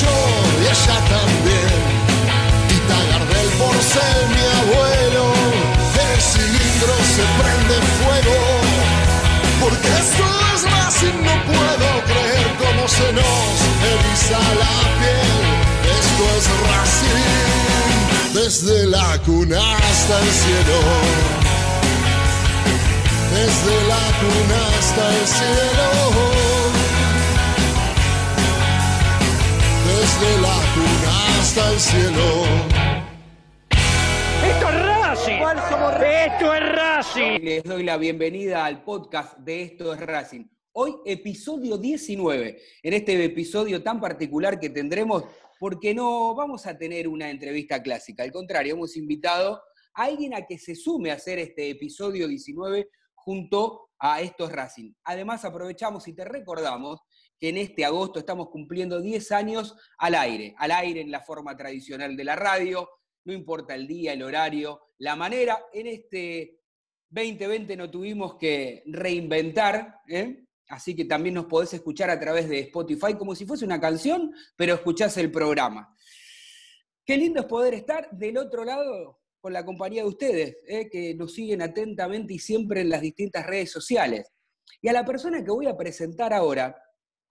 yo y ella también. Tita Gardel por ser mi abuelo, el cilindro se prende fuego. Porque esto es más y no puedo creer cómo se nos eriza la piel. Esto es Racing, desde la cuna hasta el cielo. Desde la cuna hasta el cielo. Bienvenida al podcast de Esto es Racing. Hoy episodio 19, en este episodio tan particular que tendremos, porque no vamos a tener una entrevista clásica, al contrario, hemos invitado a alguien a que se sume a hacer este episodio 19 junto a Esto es Racing. Además, aprovechamos y te recordamos que en este agosto estamos cumpliendo 10 años al aire, al aire en la forma tradicional de la radio, no importa el día, el horario, la manera, en este 2020 no tuvimos que reinventar, ¿eh? así que también nos podés escuchar a través de Spotify como si fuese una canción, pero escuchás el programa. Qué lindo es poder estar del otro lado con la compañía de ustedes, ¿eh? que nos siguen atentamente y siempre en las distintas redes sociales. Y a la persona que voy a presentar ahora,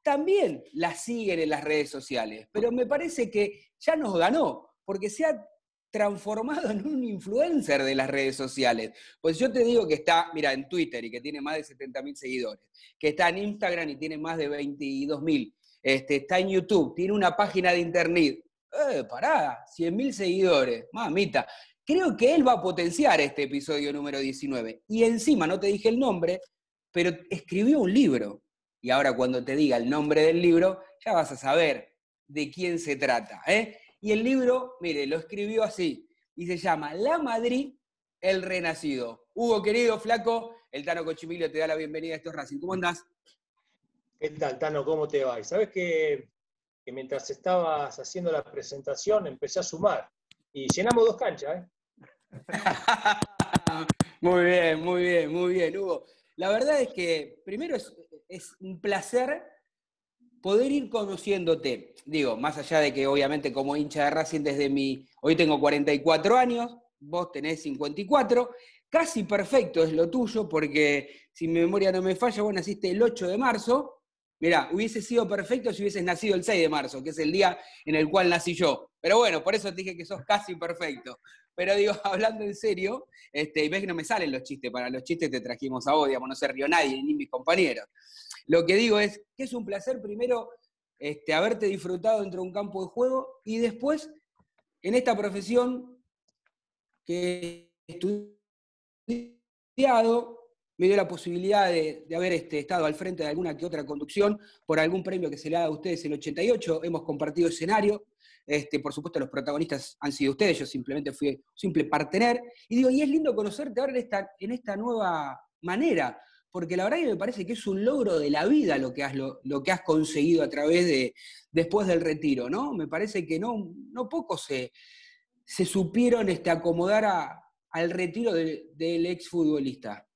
también la siguen en las redes sociales, pero me parece que ya nos ganó, porque se ha transformado en un influencer de las redes sociales. Pues yo te digo que está, mira, en Twitter y que tiene más de 70 mil seguidores, que está en Instagram y tiene más de 22 mil, este, está en YouTube, tiene una página de internet. Eh, pará, 100 mil seguidores, mamita. Creo que él va a potenciar este episodio número 19. Y encima, no te dije el nombre, pero escribió un libro. Y ahora cuando te diga el nombre del libro, ya vas a saber de quién se trata. ¿eh? Y el libro, mire, lo escribió así, y se llama La Madrid, el Renacido. Hugo, querido, flaco, el Tano Cochimilio te da la bienvenida a estos Racing. ¿Cómo andás? ¿Qué tal, Tano? ¿Cómo te va? Y sabes que, mientras estabas haciendo la presentación empecé a sumar y llenamos dos canchas, ¿eh? muy bien, muy bien, muy bien, Hugo. La verdad es que primero es, es un placer poder ir conociéndote, digo, más allá de que obviamente como hincha de Racing desde mi, hoy tengo 44 años, vos tenés 54, casi perfecto es lo tuyo, porque si mi memoria no me falla, vos naciste el 8 de marzo, Mirá, hubiese sido perfecto si hubieses nacido el 6 de marzo, que es el día en el cual nací yo. Pero bueno, por eso te dije que sos casi perfecto. Pero digo, hablando en serio, este, y ves que no me salen los chistes, para los chistes te trajimos a vos, digamos, no se rió nadie, ni mis compañeros. Lo que digo es que es un placer primero este, haberte disfrutado dentro de un campo de juego y después en esta profesión que he estudiado, me dio la posibilidad de, haber este, estado al frente de alguna que otra conducción por algún premio que se le ha dado a ustedes en el 88. Hemos compartido escenario. Este, por supuesto, los protagonistas han sido ustedes, yo simplemente fui un simple partener. Y digo, y es lindo conocerte ahora en esta, en esta nueva manera, porque la verdad que me parece que es un logro de la vida lo que has, lo, que has conseguido a través de, después del retiro, ¿no? Me parece que no, no pocos se, se supieron este, acomodar al retiro del exfutbolista.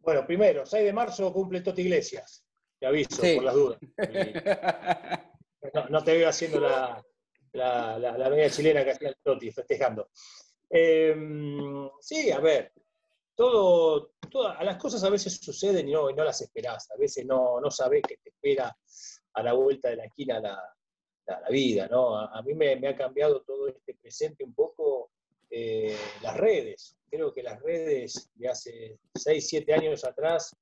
Bueno, primero, 6 de marzo cumple Toti Iglesias. Te aviso, por las dudas. no, te veo haciendo la, la, media chilena que hacía el Toti, festejando. Em, sí, a ver, todo, todas, las cosas a veces suceden y no, no las esperás. A veces no, no sabés que te espera a la vuelta de la esquina la, la, vida, ¿no? A, mí me, ha cambiado todo este presente un poco eh, las redes creo que las redes de hace 6, 7 años atrás,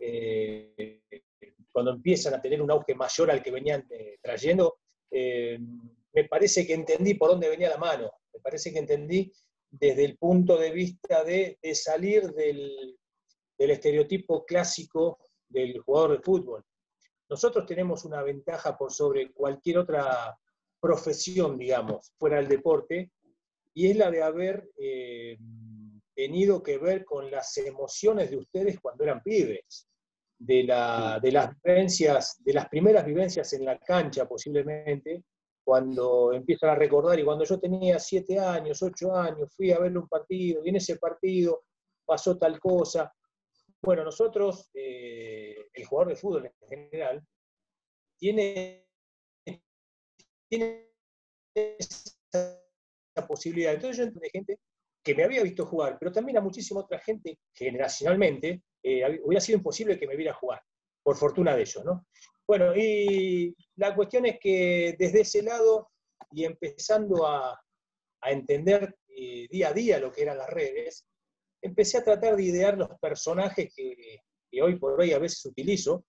eh, cuando empiezan a tener un auge mayor al que venían eh, trayendo, eh, me parece que entendí por dónde venía la mano, me parece que entendí desde el punto de vista de, salir del, estereotipo clásico del jugador de fútbol. Nosotros tenemos una ventaja por sobre cualquier otra profesión, digamos, fuera del deporte, y es la de haber tenido que ver con las emociones de ustedes cuando eran pibes, de, la, de las vivencias, de las primeras vivencias en la cancha posiblemente, cuando empiezan a recordar, y cuando yo tenía siete años, ocho años, fui a verle un partido, y en ese partido pasó tal cosa. Bueno, nosotros, eh, el jugador de fútbol en general, tiene, tiene esa posibilidad. Entonces yo entiendo gente que me había visto jugar, pero también a muchísima otra gente, generacionalmente, eh, hubiera sido imposible que me viera jugar, por fortuna de ellos, ¿no? Bueno, y la cuestión es que desde ese lado, y empezando a, entender eh, día a día lo que eran las redes, empecé a tratar de idear los personajes que, que hoy por hoy a veces utilizo,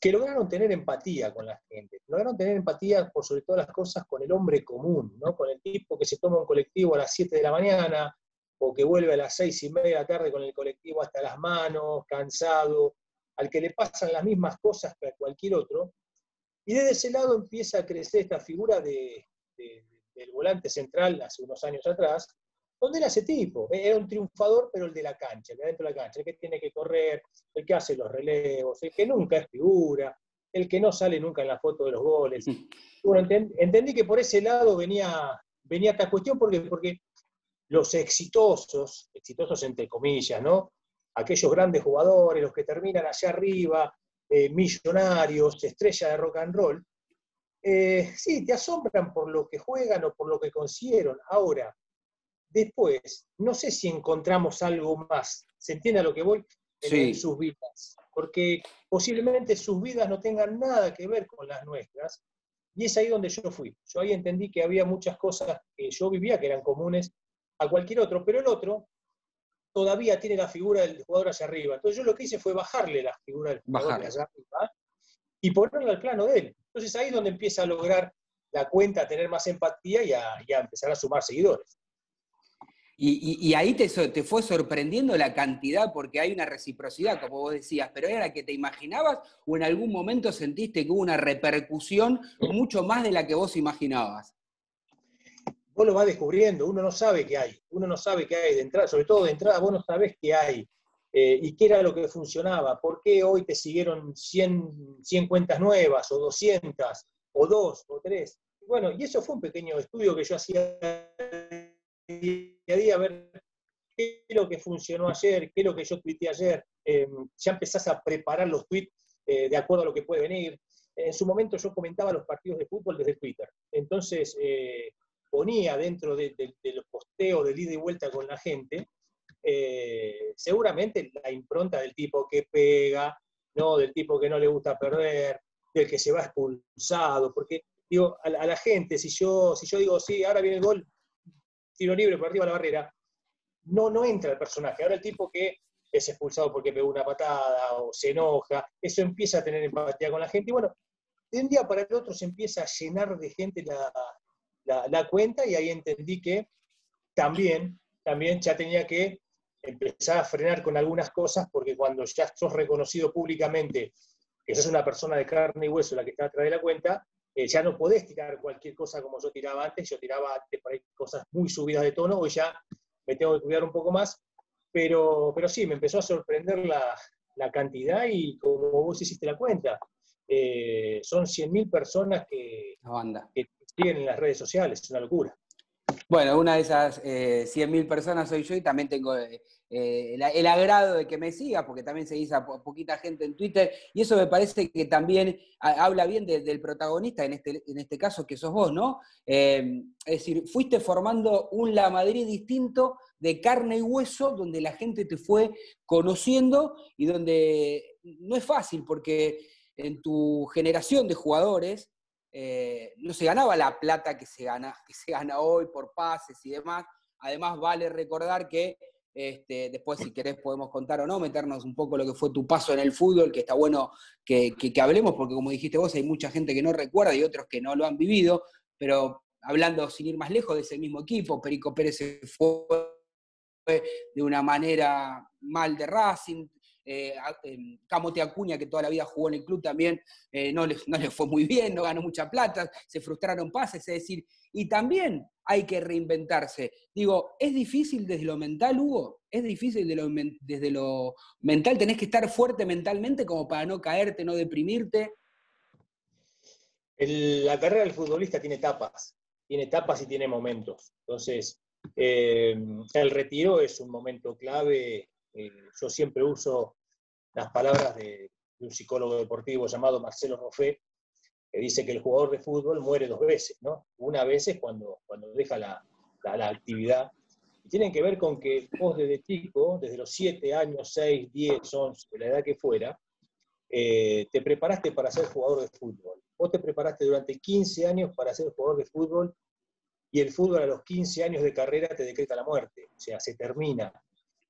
que lograron tener empatía con la gente, lograron tener empatía por sobre todas las cosas con el hombre común, ¿no? con el tipo que se toma un colectivo a las 7 de la mañana o que vuelve a las 6 y media de la tarde con el colectivo hasta las manos, cansado, al que le pasan las mismas cosas que a cualquier otro. Y desde ese lado empieza a crecer esta figura de, del volante central hace unos años atrás, ¿Dónde era ese tipo? Era un triunfador, pero el de la cancha, el de adentro de la cancha, el que tiene que correr, el que hace los relevos, el que nunca es figura, el que no sale nunca en la foto de los goles. Bueno, entendí que por ese lado venía, venía esta cuestión, porque, porque los exitosos, exitosos entre comillas, ¿no? Aquellos grandes jugadores, los que terminan allá arriba, eh, millonarios, estrella de rock and roll, eh, sí, te asombran por lo que juegan o por lo que consiguieron. Ahora, Después, no sé si encontramos algo más, ¿se entiende a lo que voy? En, sus vidas, porque posiblemente sus vidas no tengan nada que ver con las nuestras, y es ahí donde yo fui. Yo ahí entendí que había muchas cosas que yo vivía que eran comunes a cualquier otro, pero el otro todavía tiene la figura del jugador hacia arriba. Entonces yo lo que hice fue bajarle la figura del jugador hacia arriba y ponerlo al plano de él. Entonces ahí es donde empieza a lograr la cuenta, a tener más empatía y a empezar a sumar seguidores. Y, ahí te, te, fue sorprendiendo la cantidad, porque hay una reciprocidad, como vos decías, pero ¿era la que te imaginabas o en algún momento sentiste que hubo una repercusión mucho más de la que vos imaginabas? Vos lo vas descubriendo, uno no sabe qué hay, uno no sabe qué hay de entrada, sobre todo de entrada vos no sabés qué hay eh, y qué era lo que funcionaba, por qué hoy te siguieron 100, 100 cuentas nuevas o 200 o 2 o 3. Bueno, y eso fue un pequeño estudio que yo hacía día a día, a ver qué es lo que funcionó ayer, qué es lo que yo tuiteé ayer. Em, ya empezás a preparar los tweets eh, de acuerdo a lo que puede venir. En su momento yo comentaba los partidos de fútbol desde Twitter. Entonces eh, ponía dentro de, los posteos de ida y vuelta con la gente, eh, seguramente la impronta del tipo que pega, ¿no? del tipo que no le gusta perder, del que se va expulsado, porque digo, a, la gente, si yo, si yo digo, sí, ahora viene el gol, tiro libre por arriba de la barrera, no, no entra el personaje. Ahora el tipo que es expulsado porque pegó una patada o se enoja, eso empieza a tener empatía con la gente. Y bueno, de un día para el otro se empieza a llenar de gente la, cuenta y ahí entendí que también, también ya tenía que empezar a frenar con algunas cosas, porque cuando ya sos reconocido públicamente que sos una persona de carne y hueso la que está atrás de la cuenta, eh, ya no podés tirar cualquier cosa como yo tiraba antes, yo tiraba antes por ahí cosas muy subidas de tono, hoy ya me tengo que cuidar un poco más, pero, pero sí, me empezó a sorprender la, la cantidad y como vos hiciste la cuenta, eh, son 100.000 personas que, que en las redes sociales, es una locura. Bueno, una de esas eh, 100.000 personas soy yo y también tengo eh, eh, el, agrado de que me siga, porque también se dice a poquita gente en Twitter, y eso me parece que también habla bien del protagonista, en este, en este caso que sos vos, ¿no? es decir, fuiste formando un La Madrid distinto de carne y hueso, donde la gente te fue conociendo y donde no es fácil, porque en tu generación de jugadores, eh, no se ganaba la plata que se, gana, que se gana hoy por pases y demás. Además, vale recordar que este, después, si querés, podemos contar o no, meternos un poco lo que fue tu paso en el fútbol, que está bueno que, hablemos, porque como dijiste vos, hay mucha gente que no recuerda y otros que no lo han vivido, pero hablando sin ir más lejos de ese mismo equipo, Perico Pérez se fue de una manera mal de Racing, eh, em, Camote Acuña, que toda la vida jugó en el club también, eh, no, les, no fue muy bien, no ganó mucha plata, se frustraron pases, es decir, y también hay que reinventarse. Digo, ¿es difícil desde lo mental, Hugo? ¿Es difícil desde lo mental? ¿Tenés que estar fuerte mentalmente como para no caerte, no deprimirte? la carrera del futbolista tiene etapas, tiene etapas y tiene momentos. Entonces, eh, el retiro es un momento clave eh, yo siempre uso las palabras de, un psicólogo deportivo llamado Marcelo Roffé, que dice que el jugador de fútbol muere dos veces, ¿no? Una vez es cuando, cuando deja la, actividad. Y tienen que ver con que vos desde chico, desde los 7 años, 6, 10, 11, de la edad que fuera, eh, te preparaste para ser jugador de fútbol. Vos te preparaste durante 15 años para ser jugador de fútbol y el fútbol a los 15 años de carrera te decreta la muerte, o sea, se termina.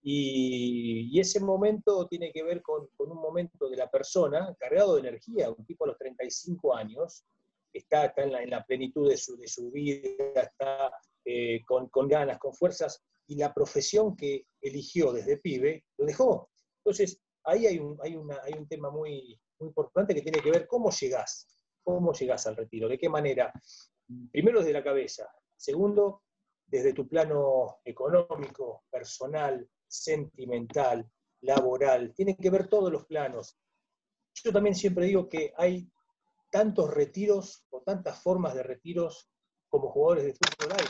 Y, ese momento tiene que ver con, un momento de la persona cargado de energía, un tipo a los 35 años, está, está en, la, plenitud de su, de su, vida, está eh, con, con, ganas, con fuerzas, y la profesión que eligió desde pibe lo dejó. Entonces, ahí hay un, hay una, hay un tema muy, muy importante que tiene que ver cómo llegás, cómo llegás al retiro, de qué manera. Primero desde la cabeza, segundo desde tu plano económico, personal, sentimental, laboral, tiene que ver todos los planos. Yo también siempre digo que hay tantos retiros o tantas formas de retiros como jugadores de fútbol hay,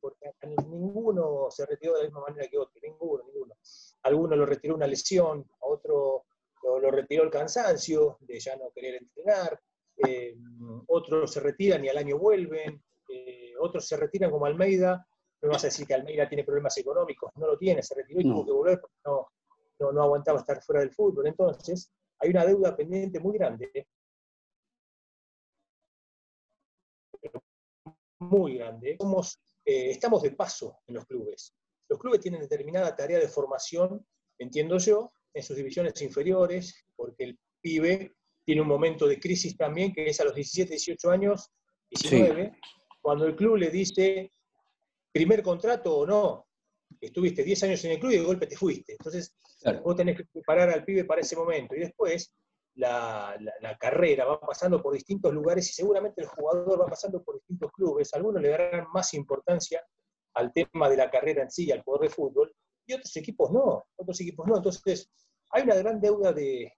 porque, ninguno se retiró de la misma manera que otro, ninguno, ninguno. Alguno lo retiró una lesión, a otro lo, retiró el cansancio de ya no querer entrenar, eh, otros se retiran y al año vuelven, eh, otros se retiran como Almeida no vas a decir que Almeida tiene problemas económicos, no lo tiene, se retiró y tuvo que volver porque no, no, aguantaba estar fuera del fútbol. Entonces, hay una deuda pendiente muy grande, muy grande. Somos, eh, estamos de paso en los clubes. Los clubes tienen determinada tarea de formación, entiendo yo, en sus divisiones inferiores, porque el pibe tiene un momento de crisis también, que es a los 17, 18 años, 19, cuando el club le dice, primer contrato o no, estuviste 10 años en el club y de golpe te fuiste. Entonces, vos tenés que preparar al pibe para ese momento. Y después, la, carrera va pasando por distintos lugares y seguramente el jugador va pasando por distintos clubes. Algunos le darán más importancia al tema de la carrera en sí, al jugador de fútbol, y otros equipos no, otros equipos no. Entonces, hay una gran deuda de,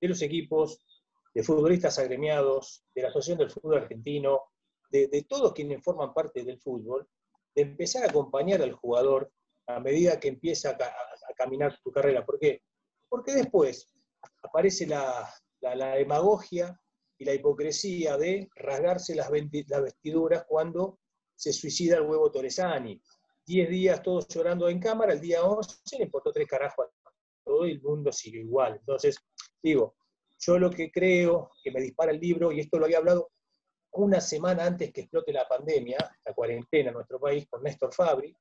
los equipos, de futbolistas agremiados, de la Asociación del Fútbol Argentino, de, de todos quienes forman parte del fútbol, de empezar a acompañar al jugador a medida que empieza a, caminar tu carrera. ¿Por qué? Porque después aparece la, demagogia y la hipocresía de rasgarse las, vestiduras cuando se suicida el huevo Torresani. Diez días todos llorando en cámara, el día 11 le importó tres carajos a todo el mundo sigue igual. Entonces, digo, yo lo que creo que me dispara el libro, y esto lo había hablado una semana antes que explote la pandemia, la cuarentena en nuestro país, con Néstor Fabri,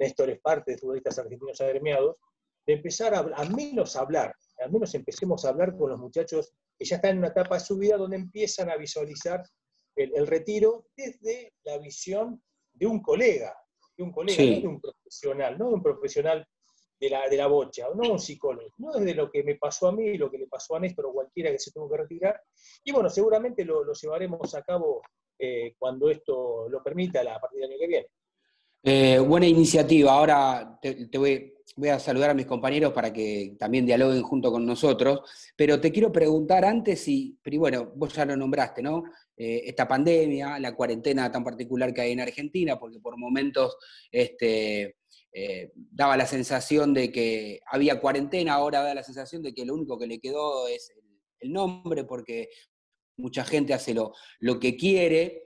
Néstor es parte de futbolistas argentinos agremiados, de empezar a, al menos hablar, al menos empecemos a hablar con los muchachos que ya están en una etapa de su vida donde empiezan a visualizar el, retiro desde la visión de un colega. de un colega, no de un profesional, no de un profesional de la, de la bocha, no un psicólogo, no es de lo que me pasó a mí, lo que le pasó a Néstor o cualquiera que se tuvo que retirar. Y bueno, seguramente lo, llevaremos a cabo eh, cuando esto lo permita a partir del año que viene. Eh, buena iniciativa. Ahora te, voy, a saludar a mis compañeros para que también dialoguen junto con nosotros, pero te quiero preguntar antes si, pero bueno, vos ya lo nombraste, ¿no? Eh, esta pandemia, la cuarentena tan particular que hay en Argentina, porque por momentos este, eh, daba la sensación de que había cuarentena, ahora da la sensación de que lo único que le quedó es el, nombre, porque mucha gente hace lo, lo que quiere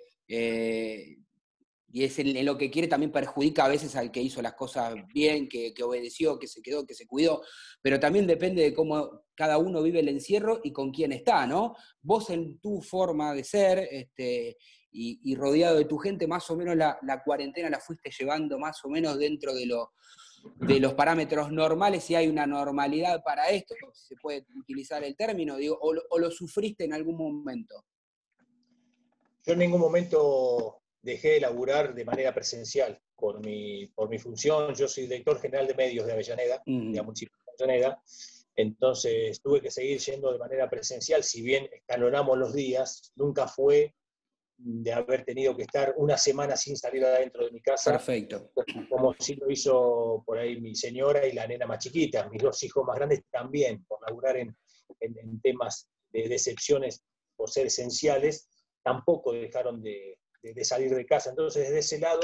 y es en, lo que quiere también perjudica a veces al que hizo las cosas bien, que, obedeció, que se quedó, que se cuidó, pero también depende de cómo cada uno vive el encierro y con quién está, ¿no? Vos en tu forma de ser este, y, rodeado de tu gente, más o menos la, cuarentena la fuiste llevando más o menos dentro de, de los parámetros normales, si hay una normalidad para esto, si se puede utilizar el término, digo, o lo sufriste en algún momento. Yo en ningún momento dejé de laburar de manera presencial por mi, por mi función. Yo soy director general de medios de Avellaneda, de la municipio de Avellaneda. Entonces tuve que seguir yendo de manera presencial, si bien escalonamos los días, nunca fue de haber tenido que estar una semana sin salir adentro de mi casa. Perfecto. Como si lo hizo por ahí mi señora y la nena más chiquita. Mis dos hijos más grandes también, por laburar en, en temas de decepciones por ser esenciales, tampoco dejaron de, de, salir de casa. Entonces, desde ese lado,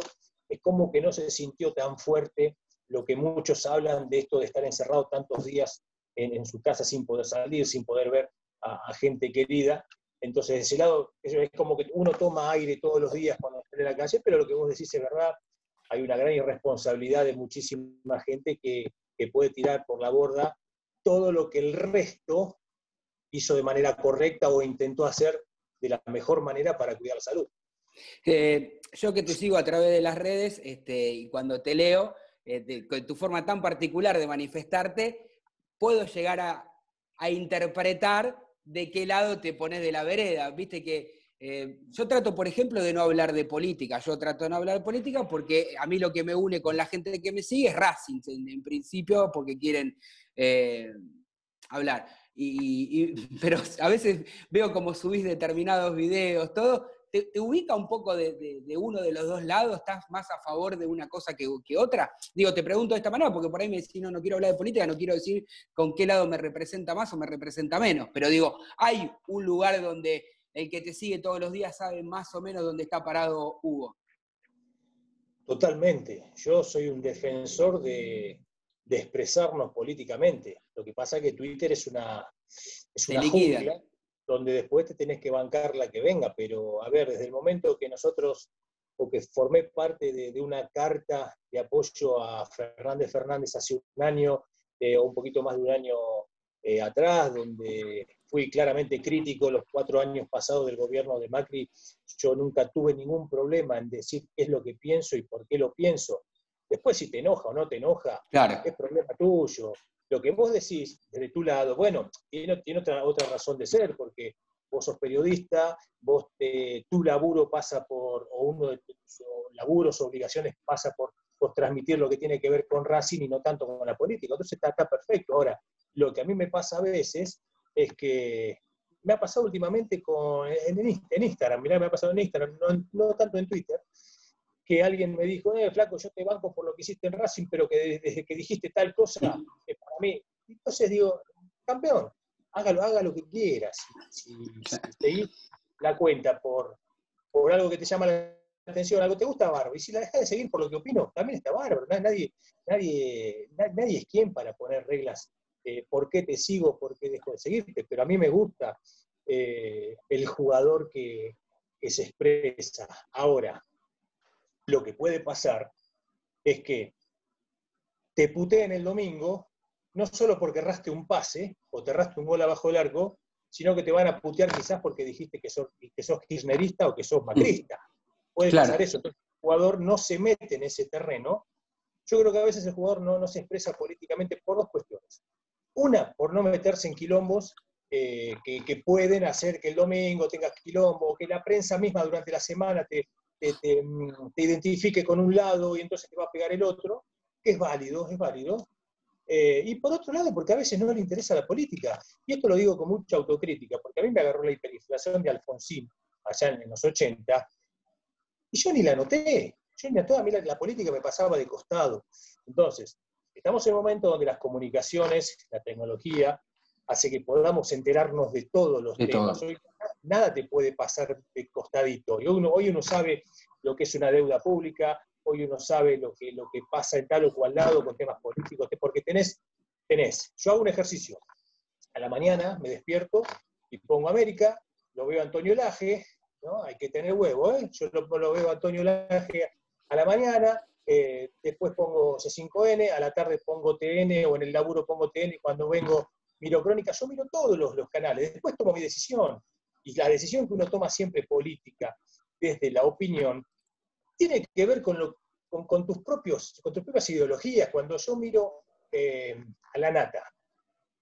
es como que no se sintió tan fuerte lo que muchos hablan de esto de estar encerrado tantos días en, su casa sin poder salir, sin poder ver a, gente querida. Entonces, de ese lado, es, como que uno toma aire todos los días cuando está en la calle, pero lo que vos decís es verdad, hay una gran irresponsabilidad de muchísima gente que, que puede tirar por la borda todo lo que el resto hizo de manera correcta o intentó hacer de la mejor manera para cuidar la salud yo que te sigo a través de las redes este, y cuando te leo, eh, con tu forma tan particular de manifestarte, puedo llegar a, interpretar de qué lado te pones de la vereda. Viste que eh, yo trato, por ejemplo, de no hablar de política. Yo trato de no hablar de política porque a mí lo que me une con la gente que me sigue es Racing, en, principio, porque quieren eh, hablar. pero a veces veo como subís determinados videos, todo, te, ubica un poco de, uno de los dos lados? ¿Estás más a favor de una cosa que, otra? Digo, te pregunto de esta manera, porque por ahí me decís, no, no quiero hablar de política, no quiero decir con qué lado me representa más o me representa menos, pero digo, hay un lugar donde el que te sigue todos los días sabe más o menos dónde está parado Hugo. Totalmente. Yo soy un defensor de, expresarnos políticamente. Lo que pasa es que Twitter es una, es una jungla donde después te tenés que bancar la que venga, pero a ver, desde el momento que nosotros, o que formé parte de, una carta de apoyo a Fernández Fernández hace un año, eh, o un poquito más de un año eh, atrás, donde fui claramente crítico los cuatro años pasados del gobierno de Macri, yo nunca tuve ningún problema en decir qué es lo que pienso y por qué lo pienso. Después, si te enoja o no te enoja, es problema tuyo. Lo que vos decís desde tu lado, bueno, tiene, otra, otra razón de ser, porque vos sos periodista, vos tu laburo pasa por, o uno de tus laburos obligaciones pasa por, transmitir lo que tiene que ver con Racing y no tanto con la política. Entonces está, está perfecto. Ahora, lo que a mí me pasa a veces es que me ha pasado últimamente con, en, Instagram, mirá, me ha pasado en Instagram, no, no tanto en Twitter, que alguien me dijo, eh, flaco, yo te banco por lo que hiciste en Racing, pero que desde que dijiste tal cosa, para mí. Entonces digo, campeón, hágalo, haga lo que quieras. Si, si, la cuenta por, por algo que te llama la atención, algo te gusta, bárbaro. Y si la dejas de seguir por lo que opino, también está bárbaro. Nadie, nadie, nadie es quien para poner reglas. Eh, ¿Por qué te sigo? ¿Por qué dejo de seguirte? Pero a mí me gusta eh, el jugador que, que se expresa. Ahora, lo que puede pasar es que te puteen el domingo, no solo porque erraste un pase o te erraste un gol abajo del arco, sino que te van a putear quizás porque dijiste que sos, que sos kirchnerista o que sos macrista. Puede pasar eso. Entonces, el jugador no se mete en ese terreno. Yo creo que a veces el jugador no, no se expresa políticamente por dos cuestiones. Una, por no meterse en quilombos eh, que, que, pueden hacer que el domingo tengas quilombo, que la prensa misma durante la semana te, mm, te, identifique con un lado y entonces te va a pegar el otro, que es válido, es válido. Eh, y por otro lado, porque a veces no le interesa la política. Y esto lo digo con mucha autocrítica, porque a mí me agarró la hiperinflación de Alfonsín allá en, los 80, y yo ni la noté. Yo ni a mí la, política me pasaba de costado. Entonces, estamos en un momento donde las comunicaciones, la tecnología, hace que podamos enterarnos de todos los temas. Hoy, nada te puede pasar de costadito. Hoy uno, hoy uno sabe lo que es una deuda pública, hoy uno sabe lo que, lo que pasa en tal o cual lado con temas políticos, porque tenés, tenés, yo hago un ejercicio. A la mañana me despierto y pongo América, lo veo a Antonio Laje, ¿no? Hay que tener huevo, ¿eh? Yo lo, veo a Antonio Laje a la mañana, eh, después pongo C5N, a la tarde pongo TN o en el laburo pongo TN y cuando vengo miro crónica, yo miro todos los, los canales, después tomo mi decisión. Y la decisión que uno toma siempre política, desde la opinión, tiene que ver con, lo, con, tus, propios, con tus propias ideologías. Cuando yo miro eh, a la nata,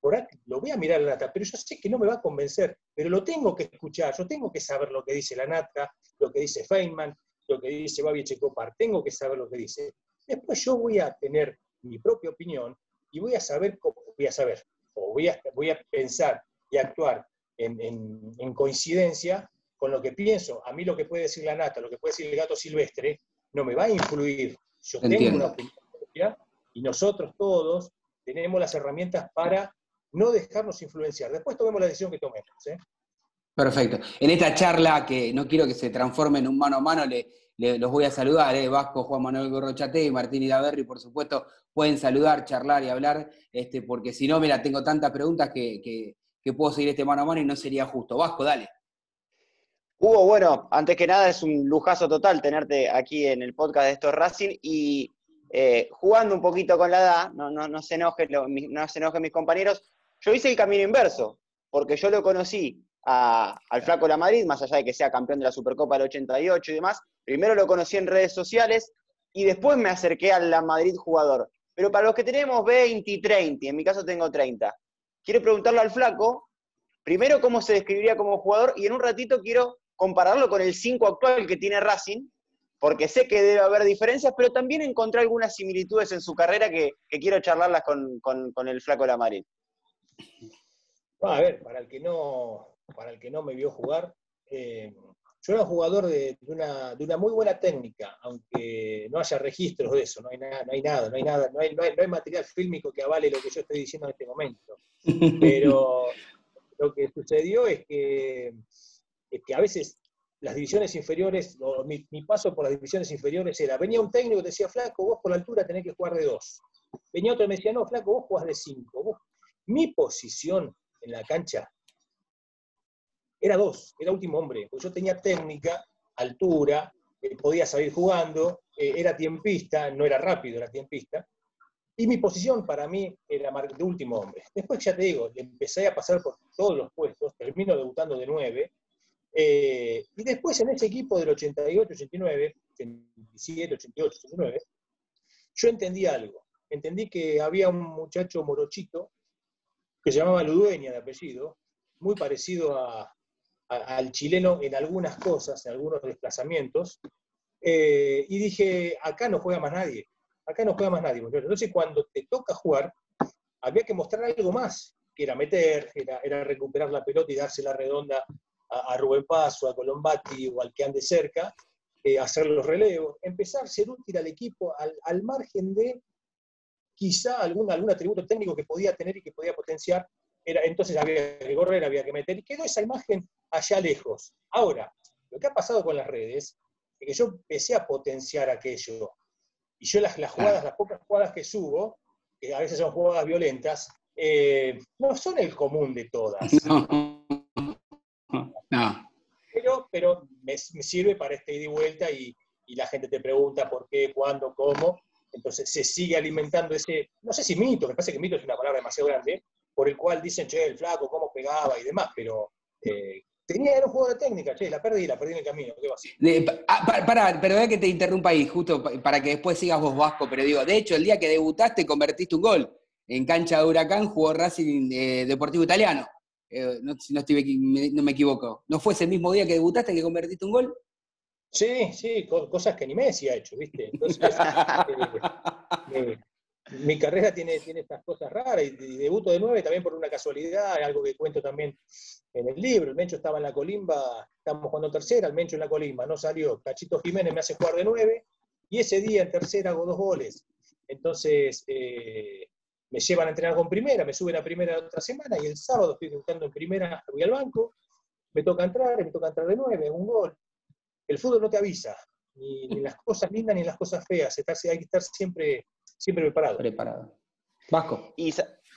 por ahí, lo voy a mirar a la nata, pero yo sé que no me va a convencer, pero lo tengo que escuchar, yo tengo que saber lo que dice la nata, lo que dice Feynman, lo que dice Babi Checopar, tengo que saber lo que dice. Después yo voy a tener mi propia opinión y voy a saber cómo, voy a saber, o voy a, voy a pensar y actuar en, coincidencia con lo que pienso. A mí lo que puede decir la nata, lo que puede decir el gato silvestre, no me va a influir. Yo tengo una opinión y nosotros todos tenemos las herramientas para no dejarnos influenciar. Después tomemos la decisión que tomemos. ¿eh? Perfecto. En esta charla, que no quiero que se transforme en un mano a mano, le, los voy a saludar, ¿eh? Vasco, Juan Manuel Gorrochate y Martín Idaverri, por supuesto, pueden saludar, charlar y hablar, este, porque si no, mira, tengo tantas preguntas que, que puedo seguir este mano a mano y no sería justo. Vasco, dale. Hugo, bueno, antes que nada es un lujazo total tenerte aquí en el podcast de Esto Racing y eh, jugando un poquito con la edad, no, se enojen, no se enojen mis compañeros, yo hice el camino inverso, porque yo lo conocí al Flaco La Madrid, más allá de que sea campeón de la Supercopa del 88 y demás, primero lo conocí en redes sociales y después me acerqué al La Madrid jugador. Pero para los que tenemos 20 y 30, en mi caso tengo 30, quiero preguntarle al flaco, primero cómo se describiría como jugador y en un ratito quiero compararlo con el 5 actual que tiene Racing, porque sé que debe haber diferencias, pero también encontré algunas similitudes en su carrera que, quiero charlarlas con, el flaco Lamarín. a ver, para el que no, para el que no me vio jugar, eh, yo era un jugador de, una, muy buena técnica, aunque no haya registros de eso, no hay, nada, no hay nada, no hay nada, no hay, no hay, material fílmico que avale lo que yo estoy diciendo en este momento. Pero lo que sucedió es que, que a veces las divisiones inferiores, mi, paso por las divisiones inferiores era, venía un técnico y decía, flaco, vos por la altura tenés que jugar de dos. Venía otro y me decía, no, flaco, vos jugás de cinco. Mi posición en la cancha era dos, era último hombre, porque yo tenía técnica, altura, eh, podía salir jugando, eh, era tiempista, no era rápido, era tiempista, y mi posición para mí era de último hombre. Después, ya te digo, empecé a pasar por todos los puestos, termino debutando de nueve, eh, y después en ese equipo del 88, 89, 87, 88, 89, yo entendí algo. Entendí que había un muchacho morochito que se llamaba Ludueña de apellido, muy parecido a, al chileno en algunas cosas, en algunos desplazamientos, eh, y dije, acá no juega más nadie, acá no juega más nadie. Entonces cuando te toca jugar, había que mostrar algo más, que era meter, era, recuperar la pelota y darse la redonda a, Rubén Paso, a Colombati o al que ande cerca, eh, hacer los relevos, empezar a ser útil al equipo al, margen de quizá algún, algún atributo técnico que podía tener y que podía potenciar, era, entonces había que correr, había que meter, y quedó esa imagen allá lejos. Ahora, lo que ha pasado con las redes es que yo empecé a potenciar aquello. Y yo las, las jugadas, las pocas jugadas que subo, que a veces son jugadas violentas, eh, no son el común de todas. No. Pero, pero me, sirve para este ida y vuelta y, y la gente te pregunta por qué, cuándo, cómo. Entonces se sigue alimentando ese, no sé si mito, me parece que mito es una palabra demasiado grande, por el cual dicen, che, el flaco, cómo pegaba y demás, pero eh, Tenía, era un juego de técnica, che, la perdí, la perdí en el camino, ¿qué va a ah, para, pero que te interrumpa ahí, justo para que después sigas vos vasco, pero digo, de hecho, el día que debutaste convertiste un gol. En cancha de Huracán jugó Racing eh, Deportivo Italiano. Eh, no, si no, no, me equivoco. ¿No fue ese mismo día que debutaste que convertiste un gol? Sí, sí, cosas que ni Messi ha hecho, ¿viste? Entonces, eh, mi carrera tiene, tiene estas cosas raras y, debuto de nueve también por una casualidad, algo que cuento también en el libro. El Mencho estaba en la colimba, estamos jugando tercera, el Mencho en la colimba, no salió. Cachito Jiménez me hace jugar de nueve y ese día en tercera hago dos goles. Entonces eh, me llevan a entrenar con primera, me suben a primera otra semana y el sábado estoy debutando en primera, voy al banco, me toca entrar, me toca entrar de nueve, un gol. El fútbol no te avisa, ni, ni las cosas lindas ni las cosas feas, hay que estar siempre siempre preparado. Preparado. Vasco. Y,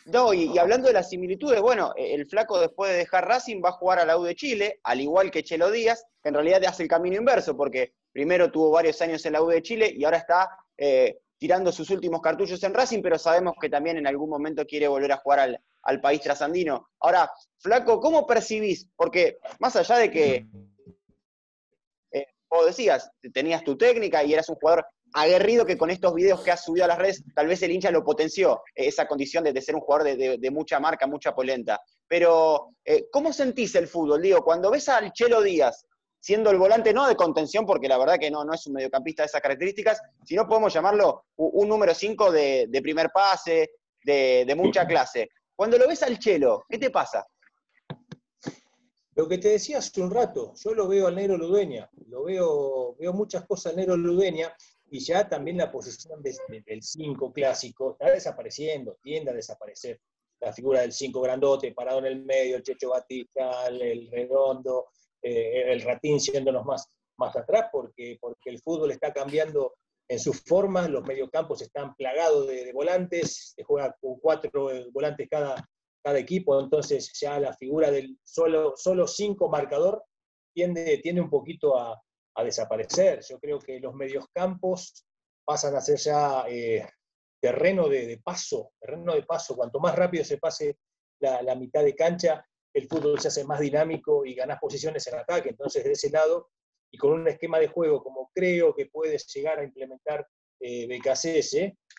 no, y, hablando de las similitudes, bueno, e, el flaco después de dejar Racing va a jugar a la U de Chile, al igual que Chelo Díaz, que en realidad hace el camino inverso, porque primero tuvo varios años en la U de Chile y ahora está eh, tirando sus últimos cartuchos en Racing, pero sabemos que también en algún momento quiere volver a jugar al, país trasandino. Ahora, Flaco, ¿cómo percibís? Porque más allá de que, eh, vos decías, tenías tu técnica y eras un jugador aguerrido que con estos videos que has subido a las redes, tal vez el hincha lo potenció, eh, esa condición de, ser un jugador de, mucha marca, mucha polenta. Pero, eh, ¿cómo sentís el fútbol? Digo, cuando ves al Chelo Díaz siendo el volante no de contención, porque la verdad que no, no es un mediocampista de esas características, sino podemos llamarlo un, número 5 de, primer pase, de, mucha clase. Cuando lo ves al Chelo, ¿qué te pasa? Lo que te decía hace un rato, yo lo veo al Negro Ludueña, lo veo, veo muchas cosas al Negro Ludueña, y ya también la posición del 5 clásico está desapareciendo, tiende a desaparecer. La figura del 5 grandote, parado en el medio, el Checho Batista, el, Redondo, eh, el Ratín siéndonos más, más atrás, porque, porque el fútbol está cambiando en sus formas, los mediocampos están plagados de, volantes, se juega con cuatro eh, volantes cada, cada equipo, entonces ya la figura del solo, solo cinco marcador tiende, tiende un poquito a, a desaparecer. Yo creo que los medios-campos pasan a ser ya eh, terreno de, paso, terreno de paso. Cuanto más rápido se pase la, mitad de cancha, el fútbol se hace más dinámico y ganas posiciones en ataque. Entonces, de ese lado, y con un esquema de juego como creo que puede llegar a implementar eh,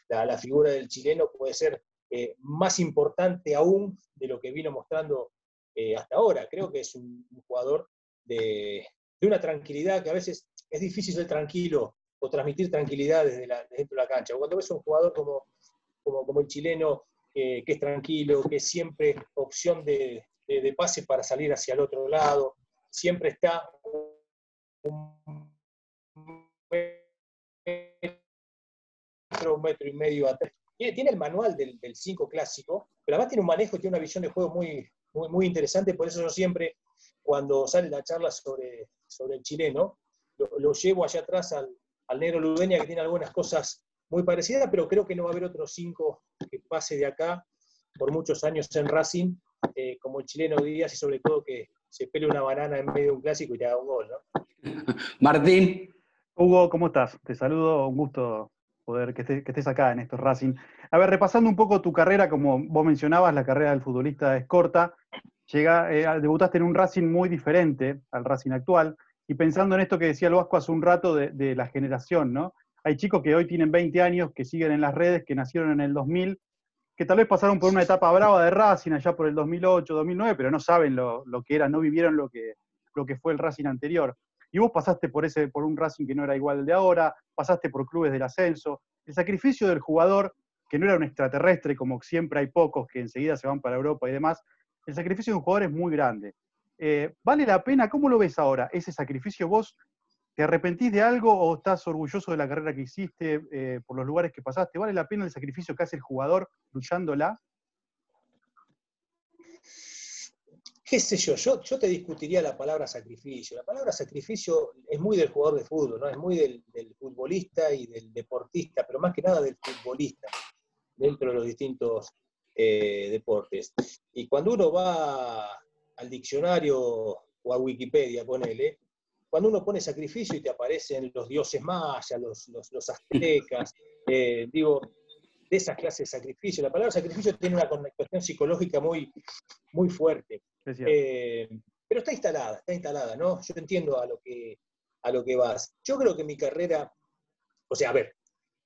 la, figura del chileno puede ser eh, más importante aún de lo que vino mostrando eh, hasta ahora. Creo que es un jugador de, de una tranquilidad que a veces es difícil ser tranquilo o transmitir tranquilidad desde, dentro de la cancha. cuando ves un jugador como, como, el chileno, que es tranquilo, que es siempre opción de, pase para salir hacia el otro lado, siempre está un metro, un metro y medio atrás. Tiene, el manual del 5 clásico, pero además tiene un manejo tiene una visión de juego muy, muy, muy interesante, por eso yo siempre, cuando sale la charla sobre, sobre el chileno, lo, llevo allá atrás al, negro Ludeña, que tiene algunas cosas muy parecidas, pero creo que no va a haber otro cinco que pase de acá por muchos años en Racing, eh, como el chileno Díaz, y sobre todo que se pele una banana en medio de un clásico y te haga un gol, ¿no? Martín. Hugo, ¿cómo estás? Te saludo, un gusto poder que estés, que estés acá en estos Racing. A ver, repasando un poco tu carrera, como vos mencionabas, la carrera del futbolista es corta, llega, eh, debutaste en un Racing muy diferente al Racing actual, y pensando en esto que decía el Vasco hace un rato de, la generación, ¿no? Hay chicos que hoy tienen 20 años, que siguen en las redes, que nacieron en el 2000, que tal vez pasaron por una etapa brava de Racing allá por el 2008, 2009, pero no saben lo, que era, no vivieron lo que, lo que fue el Racing anterior. Y vos pasaste por, ese, por un Racing que no era igual al de ahora, pasaste por clubes del ascenso. El sacrificio del jugador, que no era un extraterrestre, como siempre hay pocos que enseguida se van para Europa y demás, el sacrificio de un jugador es muy grande. Eh, ¿Vale la pena? ¿Cómo lo ves ahora? ¿Ese sacrificio vos te arrepentís de algo o estás orgulloso de la carrera que hiciste eh, por los lugares que pasaste? ¿Vale la pena el sacrificio que hace el jugador luchándola? qué sé yo, yo, te discutiría la palabra sacrificio. La palabra sacrificio es muy del jugador de fútbol, ¿no? es muy del, futbolista y del deportista, pero más que nada del futbolista dentro de los distintos eh, deportes. Y cuando uno va al diccionario o a Wikipedia, ponele, cuando uno pone sacrificio y te aparecen los dioses mayas, los, los, aztecas, eh, digo, de esas clases de sacrificio. La palabra sacrificio tiene una connotación psicológica muy, muy fuerte. Eh, pero está instalada, está instalada, ¿no? Yo entiendo a lo, que, a lo que vas. Yo creo que mi carrera, o sea, a ver,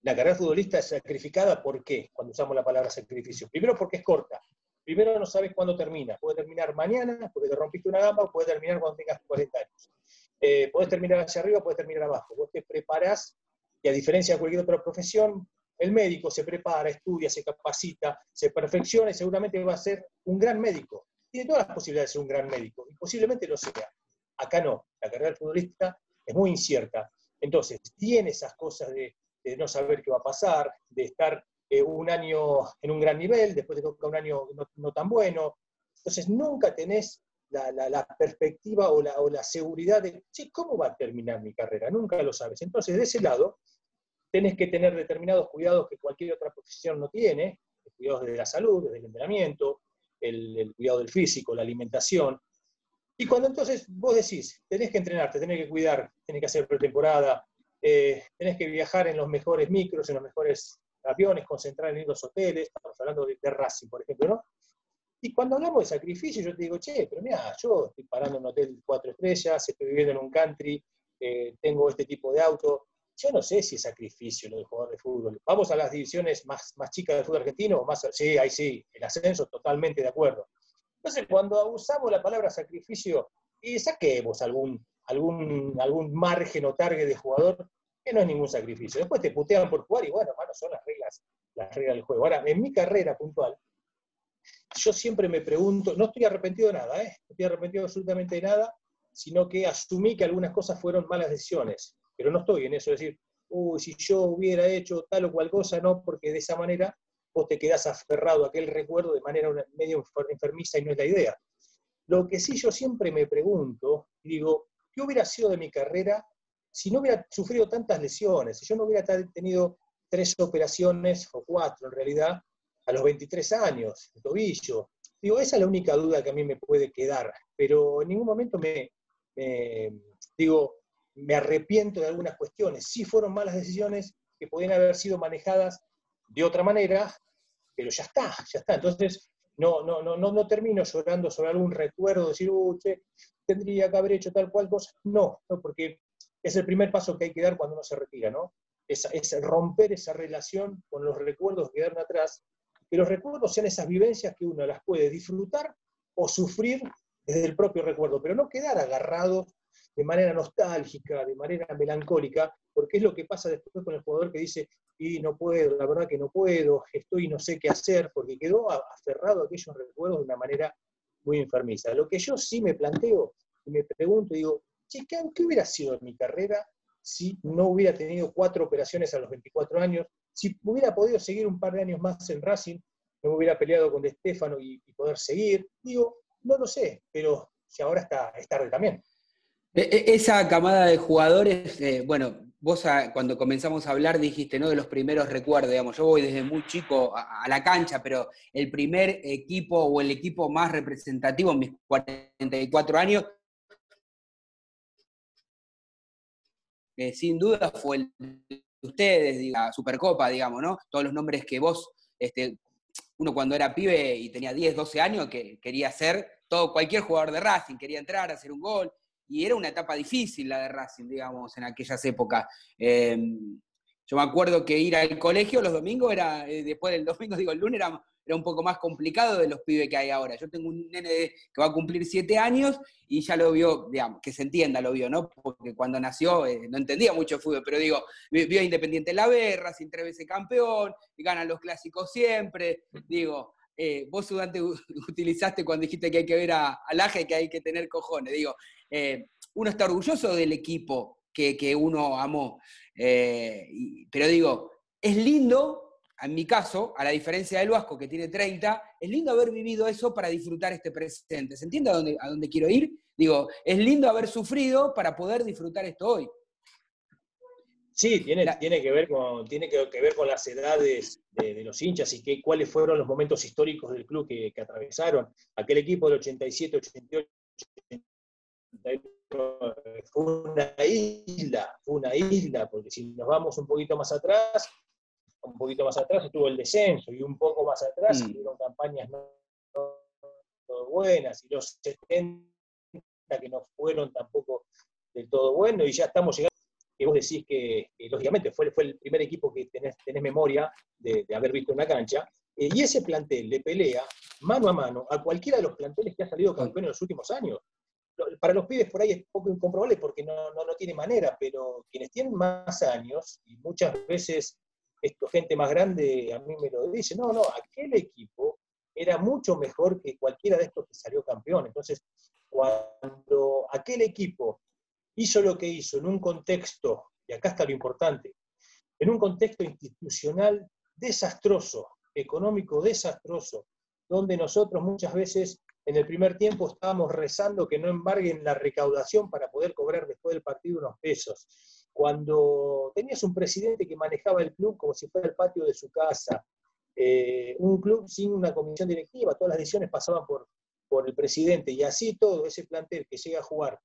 la carrera futbolista es sacrificada, ¿por qué? Cuando usamos la palabra sacrificio. Primero porque es corta. Primero no sabes cuándo termina. Puede terminar mañana, porque te rompiste una gamba, o puede terminar cuando tengas 40 años. eh, podés terminar hacia arriba, podés terminar abajo. Vos te preparás, y a diferencia de cualquier otra profesión, el médico se prepara, estudia, se capacita, se perfecciona y seguramente va a ser un gran médico. Tiene todas las posibilidades de ser un gran médico y posiblemente lo sea. Acá no, la carrera futbolista es muy incierta. Entonces, tiene esas cosas de, no saber qué va a pasar, de estar eh, un año en un gran nivel, después te toca un año no, tan bueno. Entonces, nunca tenés la, perspectiva o la, o la, seguridad de, ¿cómo va a terminar mi carrera? Nunca lo sabes. Entonces, de ese lado, tenés que tener determinados cuidados que cualquier otra profesión no tiene, el cuidado de la salud, del entrenamiento, el, cuidado del físico, la alimentación. Y cuando entonces vos decís, tenés que entrenarte, tenés que cuidar, tenés que hacer pretemporada, eh, tenés que viajar en los mejores micros, en los mejores aviones, concentrar en los hoteles, estamos hablando de, de Racing, por ejemplo, ¿no? Y cuando hablamos de sacrificio, yo te digo, che, pero mira, yo estoy parando en un hotel cuatro estrellas, estoy viviendo en un country, eh, tengo este tipo de auto, yo no sé si es sacrificio lo de jugador de fútbol. Vamos a las divisiones más, más chicas del fútbol argentino, más, sí, ahí sí, el ascenso, totalmente de acuerdo. Entonces, cuando usamos la palabra sacrificio, y saquemos algún, algún, algún margen o target de jugador, que no es ningún sacrificio. Después te putean por jugar y bueno, hermano, son las reglas, las reglas del juego. Ahora, en mi carrera puntual, yo siempre me pregunto, no estoy arrepentido de nada, ¿eh? no estoy arrepentido absolutamente de nada, sino que asumí que algunas cosas fueron malas decisiones pero no estoy en eso, de decir, uy, si yo hubiera hecho tal o cual cosa, no, porque de esa manera vos te quedás aferrado a aquel recuerdo de manera medio enfermiza y no es la idea. Lo que sí yo siempre me pregunto, digo, ¿qué hubiera sido de mi carrera si no hubiera sufrido tantas lesiones, si yo no hubiera tenido tres operaciones, o cuatro en realidad, a los 23 años, el tobillo? Digo, esa es la única duda que a mí me puede quedar, pero en ningún momento me, digo, me arrepiento de algunas cuestiones. Sí fueron malas decisiones que podían haber sido manejadas de otra manera, pero ya está, ya está. Entonces, no, no, no, no, no termino llorando sobre algún recuerdo, decir, uh, tendría que haber hecho tal cual cosa. No, no, porque es el primer paso que hay que dar cuando uno se retira, ¿no? Es, es romper esa relación con los recuerdos que quedaron atrás, que los recuerdos sean esas vivencias que uno las puede disfrutar o sufrir desde el propio recuerdo, pero no quedar agarrado de manera nostálgica, de manera melancólica, porque es lo que pasa después con el jugador que dice, y no puedo, la verdad que no puedo, estoy y no sé qué hacer, porque quedó aferrado a aquellos recuerdos de una manera muy enfermiza. Lo que yo sí me planteo y me pregunto, digo, ¿qué, ¿qué hubiera sido mi carrera si no hubiera tenido cuatro operaciones a los 24 años? Si hubiera podido seguir un par de años más en Racing, no hubiera peleado con De Stefano y, poder seguir. Digo, no lo sé, pero si ahora está, es tarde también. E, e, esa camada de jugadores, eh, bueno, vos cuando comenzamos a hablar dijiste, ¿no? De los primeros recuerdos, digamos, yo voy desde muy chico a, la cancha, pero el primer equipo o el equipo más representativo en mis 44 años, sin duda fue el de ustedes, la Supercopa, digamos, ¿no? Todos los nombres que vos, este, uno cuando era pibe y tenía 10, 12 años, que quería ser todo, cualquier jugador de Racing, quería entrar, hacer un gol, y era una etapa difícil la de Racing, digamos, en aquellas épocas. Em, yo me acuerdo que ir al colegio los domingos era, eh, después del domingo, digo, el lunes era, era, un poco más complicado de los pibes que hay ahora. Yo tengo un nene que va a cumplir siete años y ya lo vio, digamos, que se entienda, lo vio, ¿no? Porque cuando nació eh, no entendía mucho fútbol, pero digo, vio Independiente La Ver, Racing tres veces campeón, ganan los clásicos siempre, digo, eh, vos antes utilizaste cuando dijiste que hay que ver a, Laje que hay que tener cojones. Digo, eh, uno está orgulloso del equipo que, uno amó. Eh, pero digo, es lindo, en mi caso, a la diferencia del Vasco que tiene 30, es lindo haber vivido eso para disfrutar este presente. ¿Se entiende a dónde, a dónde quiero ir? Digo, es lindo haber sufrido para poder disfrutar esto hoy. Sí, tiene, tiene, que, ver con, tiene que, ver con las edades de, los hinchas y que, cuáles fueron los momentos históricos del club que, atravesaron. Aquel equipo del 87, 88, 88 fue una isla, fue una isla, porque si nos vamos un poquito más atrás, un poquito más atrás estuvo el descenso y un poco más atrás mm. campañas no, buenas y los 70 que no fueron tampoco del todo buenos y ya estamos llegando que vos decís que, lógicamente, fue, fue el primer equipo que tenés, memoria de, haber visto en la cancha, eh, y ese plantel le pelea mano a mano a cualquiera de los planteles que ha salido campeón en los últimos años. para los pibes por ahí es poco incomprobable porque no, no, no tiene manera, pero quienes tienen más años, y muchas veces esto, gente más grande a mí me lo dice, no, no, aquel equipo era mucho mejor que cualquiera de estos que salió campeón. Entonces, cuando aquel equipo hizo lo que hizo en un contexto, y acá está lo importante, en un contexto institucional desastroso, económico desastroso, donde nosotros muchas veces en el primer tiempo estábamos rezando que no embarguen la recaudación para poder cobrar después del partido unos pesos. Cuando tenías un presidente que manejaba el club como si fuera el patio de su casa, eh, un club sin una comisión directiva, todas las decisiones pasaban por, por el presidente, y así todo ese plantel que llega a jugar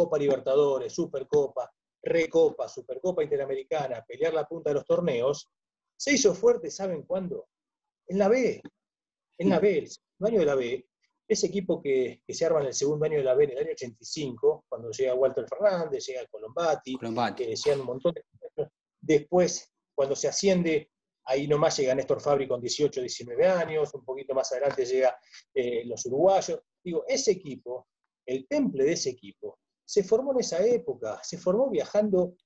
Copa Libertadores, Supercopa, Recopa, Supercopa Interamericana, pelear la punta de los torneos, se hizo fuerte, ¿saben cuándo? En la B, en la B, el segundo año de la B, ese equipo que, se arma en el segundo año de la B, en el año 85, cuando llega Walter Fernández, llega Colombati, Colombati. que decían un montón de Después, cuando se asciende, ahí nomás llega Néstor Fabri con 18, 19 años, un poquito más adelante llega eh, los uruguayos. Digo, ese equipo, el temple de ese equipo, se formó en esa época, se formó viajando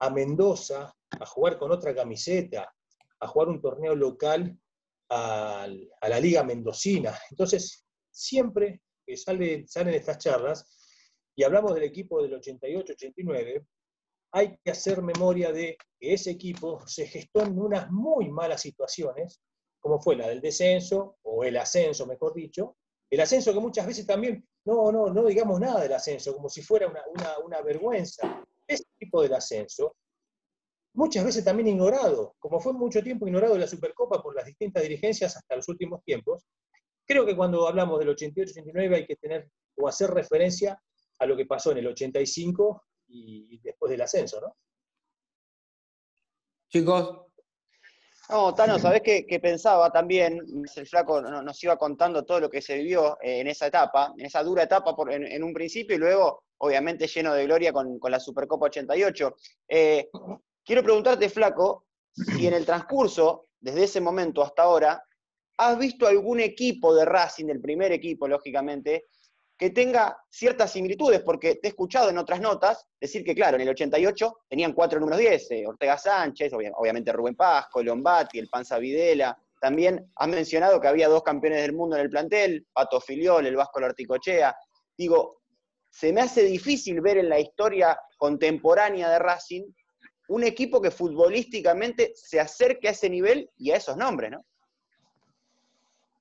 a Mendoza a jugar con otra camiseta, a jugar un torneo local a, la Liga Mendocina. Entonces, siempre que sale, salen estas charlas y hablamos del equipo del 88-89, hay que hacer memoria de que ese equipo se gestó en unas muy malas situaciones, como fue la del descenso, o el ascenso, mejor dicho. El ascenso que muchas veces también, no, no, no digamos nada del ascenso, como si fuera una, vergüenza. Ese tipo del ascenso muchas veces también ignorado, como fue mucho tiempo ignorado la Supercopa por las distintas dirigencias hasta los últimos tiempos, creo que cuando hablamos del 88-89 hay que tener o hacer referencia a lo que pasó en el 85 y después del ascenso, ¿no? Chicos. No, Tano, ¿sabés qué, pensaba también? El flaco nos iba contando todo lo que se vivió eh, en esa etapa, en esa dura etapa en, un principio y luego, obviamente, lleno de gloria con, la Supercopa 88. Eh, Quiero preguntarte, Flaco, si en el transcurso, desde ese momento hasta ahora, has visto algún equipo de Racing, del primer equipo, lógicamente, que tenga ciertas similitudes, porque te he escuchado en otras notas decir que, claro, en el 88 tenían cuatro números 10, eh, Ortega Sánchez, obviamente Rubén Pasco, Lombati, el Panza Videla. También has mencionado que había dos campeones del mundo en el plantel, Pato Filiol, el Vasco Larticochea. Digo, se me hace difícil ver en la historia contemporánea de Racing un equipo que futbolísticamente se acerque a ese nivel y a esos nombres, ¿no?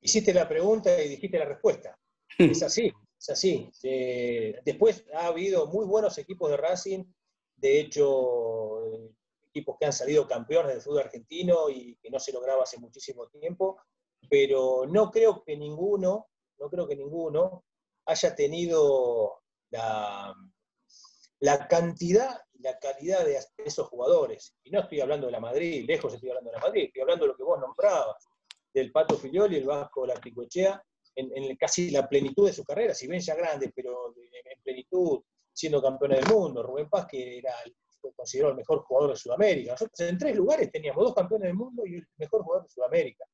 Hiciste la pregunta y dijiste la respuesta. Es así, es así. Eh, después ha habido muy buenos equipos de Racing, de hecho, equipos que han salido campeones del fútbol argentino y que no se lograba hace muchísimo tiempo, pero no creo que ninguno, no creo que ninguno haya tenido la, la cantidad y la calidad de esos jugadores. Y no estoy hablando de la Madrid, lejos estoy hablando de la Madrid, estoy hablando de lo que vos nombrabas, del Pato Filioli, el Vasco Larticochea, en, en casi la plenitud de su carrera, si bien ya grande, pero en plenitud, siendo campeón del mundo. Rubén Paz, que era considerado el mejor jugador de Sudamérica. Nosotros en tres lugares teníamos dos campeones del mundo y el mejor jugador de Sudamérica.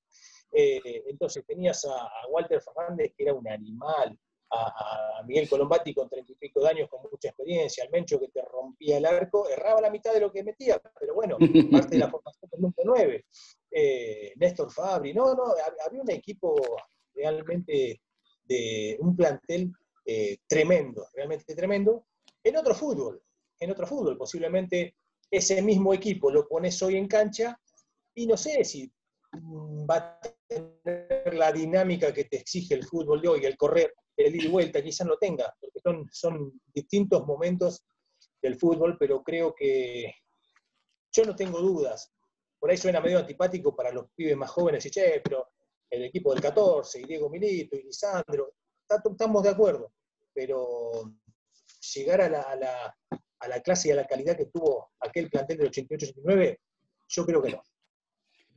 Eh, entonces tenías a, a, Walter Fernández, que era un animal, a, Miguel Colombati con treinta y pico de años, con mucha experiencia, al Mencho que te rompía el arco, erraba la mitad de lo que metía, pero bueno, parte de la formación del número 9. Eh, Néstor Fabri, no, no, había un equipo realmente de un plantel eh, tremendo, realmente tremendo, en otro fútbol, en otro fútbol, posiblemente ese mismo equipo lo pones hoy en cancha y no sé si va a tener la dinámica que te exige el fútbol de hoy, el correr, el ida y vuelta, quizás no tenga, porque son, son distintos momentos del fútbol, pero creo que yo no tengo dudas. Por ahí suena medio antipático para los pibes más jóvenes y che, pero el equipo del 14, y Diego Milito, y Lisandro, estamos de acuerdo, pero llegar a la, a la, a la clase y a la calidad que tuvo aquel plantel del 88-89, yo creo que no.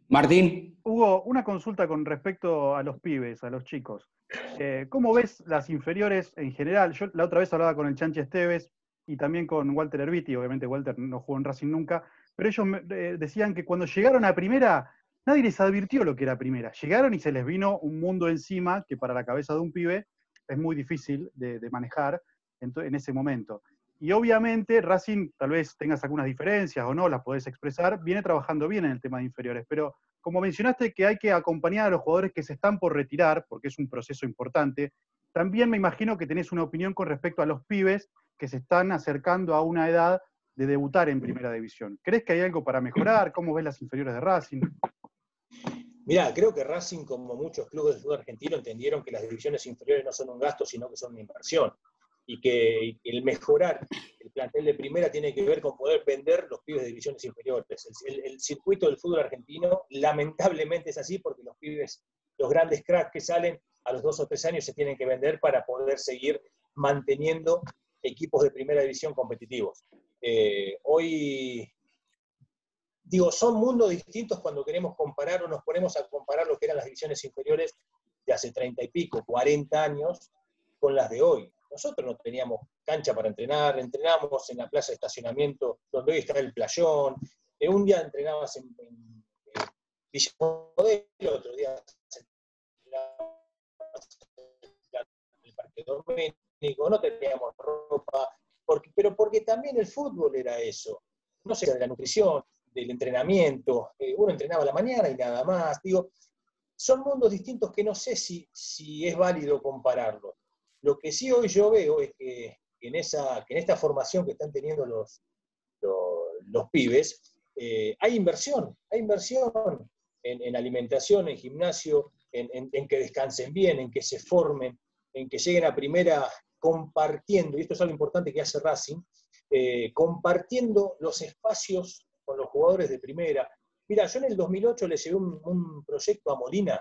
Martín. Hugo, una consulta con respecto a los pibes, a los chicos. Eh, ¿Cómo ves las inferiores en general? Yo la otra vez hablaba con el Chanchi Esteves y también con Walter Erviti, obviamente Walter no jugó en Racing nunca, pero ellos eh, decían que cuando llegaron a primera, nadie les advirtió lo que era primera. Llegaron y se les vino un mundo encima que para la cabeza de un pibe es muy difícil de, manejar. en, ese momento. Y obviamente Racing, tal vez tengas algunas diferencias o no, las podés expresar, viene trabajando bien en el tema de inferiores, pero como mencionaste que hay que acompañar a los jugadores que se están por retirar, porque es un proceso importante, también me imagino que tenés una opinión con respecto a los pibes que se están acercando a una edad de debutar en primera división. ¿Crees que hay algo para mejorar? ¿Cómo ves las inferiores de Racing? Mirá, creo que Racing, como muchos clubes de fútbol argentino, entendieron que las divisiones inferiores no son un gasto, sino que son una inversión. Y que el mejorar el plantel de primera tiene que ver con poder vender los pibes de divisiones inferiores. El, circuito del fútbol argentino, lamentablemente es así, porque los pibes, los grandes cracks que salen a los dos o tres años se tienen que vender para poder seguir manteniendo equipos de primera división competitivos. Eh, hoy digo, son mundos distintos cuando queremos comparar o nos ponemos a comparar lo que eran las divisiones inferiores de hace 30 y pico, 40 años, con las de hoy. Nosotros no teníamos cancha para entrenar, entrenamos en la plaza de estacionamiento donde hoy está el playón, eh, un día entrenabas en, en, Villa Modelo, otro día en el Parque Doménico, no teníamos ropa, pero porque también el fútbol era eso. No sé, de la nutrición, del entrenamiento, eh, uno entrenaba la mañana y nada más. Digo, son mundos distintos que no sé si, si es válido compararlos. Lo que sí hoy yo veo es que en, esa, en esta formación que están teniendo los, los, pibes, eh, hay inversión, hay inversión en, alimentación, en gimnasio, en, que descansen bien, en que se formen, en que lleguen a primera compartiendo, y esto es algo importante que hace Racing, eh, compartiendo los espacios con los jugadores de primera. Mira, yo en el 2008 le llevé un, proyecto a Molina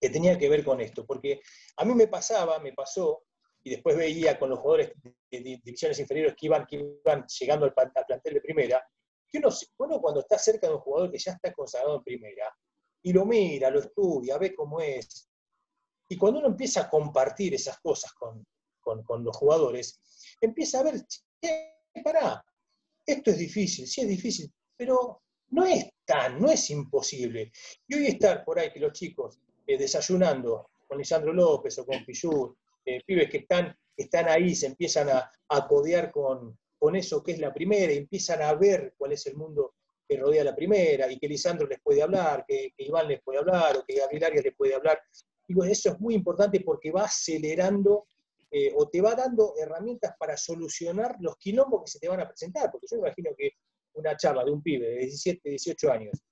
que tenía que ver con esto, porque a mí me pasaba, me pasó, y después veía con los jugadores de, divisiones inferiores que iban, que iban llegando al, plantel de primera, que uno, cuando está cerca de un jugador que ya está consagrado en primera, y lo mira, lo estudia, ve cómo es, y cuando uno empieza a compartir esas cosas con, los jugadores, empieza a ver, che, pará, esto es difícil, sí es difícil, pero no es tan, no es imposible. Y hoy estar por ahí que los chicos eh, desayunando con Lisandro López o con Pillur, eh, pibes que están, están ahí, se empiezan a, a codear con, con eso que es la primera, y empiezan a ver cuál es el mundo que rodea la primera, y que Lisandro les puede hablar, que, Iván les puede hablar, o que Gabriel Arias les puede hablar. Digo, eso es muy importante porque va acelerando eh, o te va dando herramientas para solucionar los quilombos que se te van a presentar, porque yo imagino que una charla de un pibe de 17, 18 años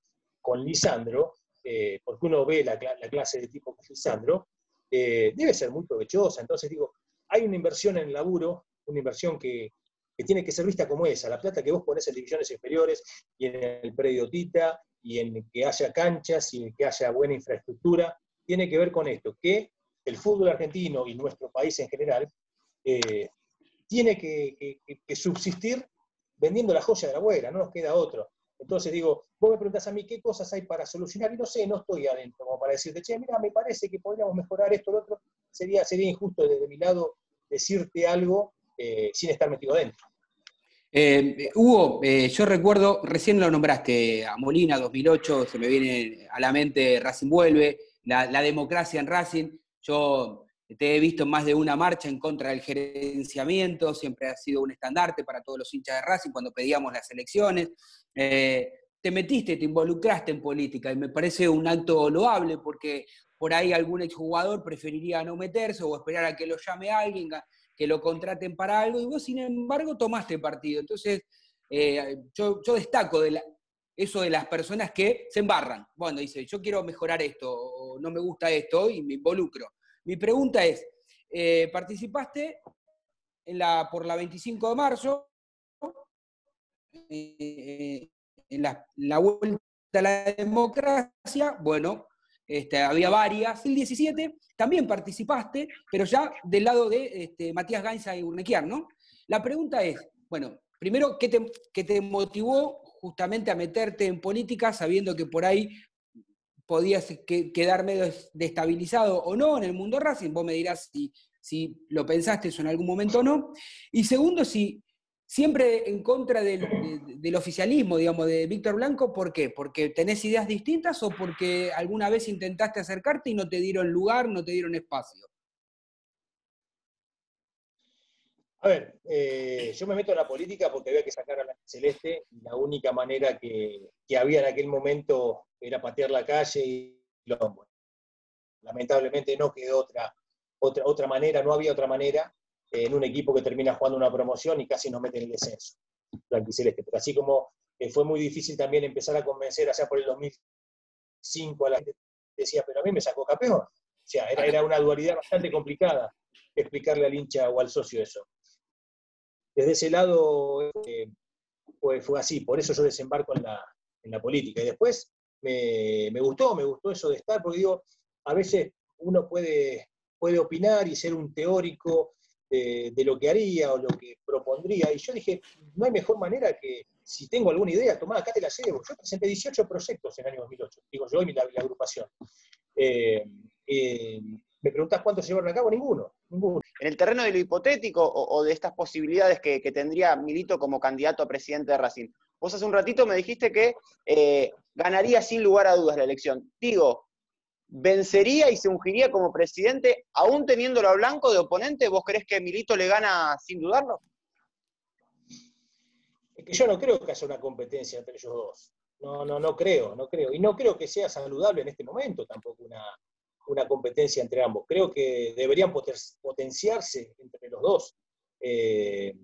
con Lisandro, eh, porque uno ve la, clase de tipo que Lisandro, eh, debe ser muy provechosa. Entonces digo, hay una inversión en el laburo, una inversión que, tiene que ser vista como esa, la plata que vos ponés en divisiones inferiores y en el predio Tita, y en que haya canchas y en que haya buena infraestructura, tiene que ver con esto, que el fútbol argentino y nuestro país en general eh, tiene que, subsistir vendiendo la joya de la abuela, no nos queda otro. Entonces digo, vos me preguntas a mí qué cosas hay para solucionar y no sé, no estoy adentro como para decirte, che, mira, me parece que podríamos mejorar esto o lo otro. Sería, sería injusto desde mi lado decirte algo eh, sin estar metido adentro. Eh, Hugo, yo recuerdo, recién lo nombraste, a Molina 2008, se me viene a la mente Racing Vuelve, la democracia en Racing. Yo te he visto más de una marcha en contra del gerenciamiento, siempre ha sido un estandarte para todos los hinchas de Racing cuando pedíamos las elecciones. Eh, te metiste, te involucraste en política y me parece un acto loable porque por ahí algún exjugador preferiría no meterse o esperar a que lo llame alguien, que lo contraten para algo y vos sin embargo tomaste partido. Entonces, eh, yo, destaco de eso de las personas que se embarran. Bueno, dice, yo quiero mejorar esto, no me gusta esto y me involucro. Mi pregunta es, eh, participaste en la, por la 25 de marzo, eh, en la, vuelta a la democracia, bueno, este, había varias. El 17 también participaste, pero ya del lado de este, Matías Gainza y Urnequiar, ¿no? La pregunta es, bueno, primero, ¿qué te, qué te motivó justamente a meterte en política sabiendo que por ahí podías quedar medio destabilizado o no en el mundo Racing, vos me dirás si, si lo pensaste eso en algún momento o no. Y segundo, si siempre en contra del, oficialismo, digamos, de Víctor Blanco, ¿por qué? ¿Porque tenés ideas distintas o porque alguna vez intentaste acercarte y no te dieron lugar, no te dieron espacio? A ver, eh, yo me meto en la política porque había que sacar a la celeste y la única manera que, había en aquel momento era patear la calle y lo, lamentablemente no quedó otra, otra, otra manera, no había otra manera eh, en un equipo que termina jugando una promoción y casi nos mete en el descenso, blanquiceleste. Pero así como eh, fue muy difícil también empezar a convencer allá por el 2005 a la gente decía, pero a mí me sacó campeón. O sea, era, era una dualidad bastante complicada explicarle al hincha o al socio eso desde ese lado eh, fue, así, por eso yo desembarco en la, política. Y después me, gustó, me gustó eso de estar, porque digo, a veces uno puede, opinar y ser un teórico de, lo que haría o lo que propondría. Y yo dije, no hay mejor manera que, si tengo alguna idea, tomar acá te la llevo. Yo presenté 18 proyectos en el año 2008, digo yo y la, agrupación. Eh, eh, me preguntas cuántos llevaron a cabo, ninguno, ninguno. En el terreno de lo hipotético o, de estas posibilidades que, tendría Milito como candidato a presidente de Racing, vos hace un ratito me dijiste que eh, ganaría sin lugar a dudas la elección. Digo, ¿vencería y se ungiría como presidente aún teniéndolo a blanco de oponente? ¿Vos crees que Milito le gana sin dudarlo? Es que yo no creo que haya una competencia entre ellos dos. No, no, no creo, no creo. Y no creo que sea saludable en este momento tampoco una, una competencia entre ambos. Creo que deberían potenciarse entre los dos. Eh,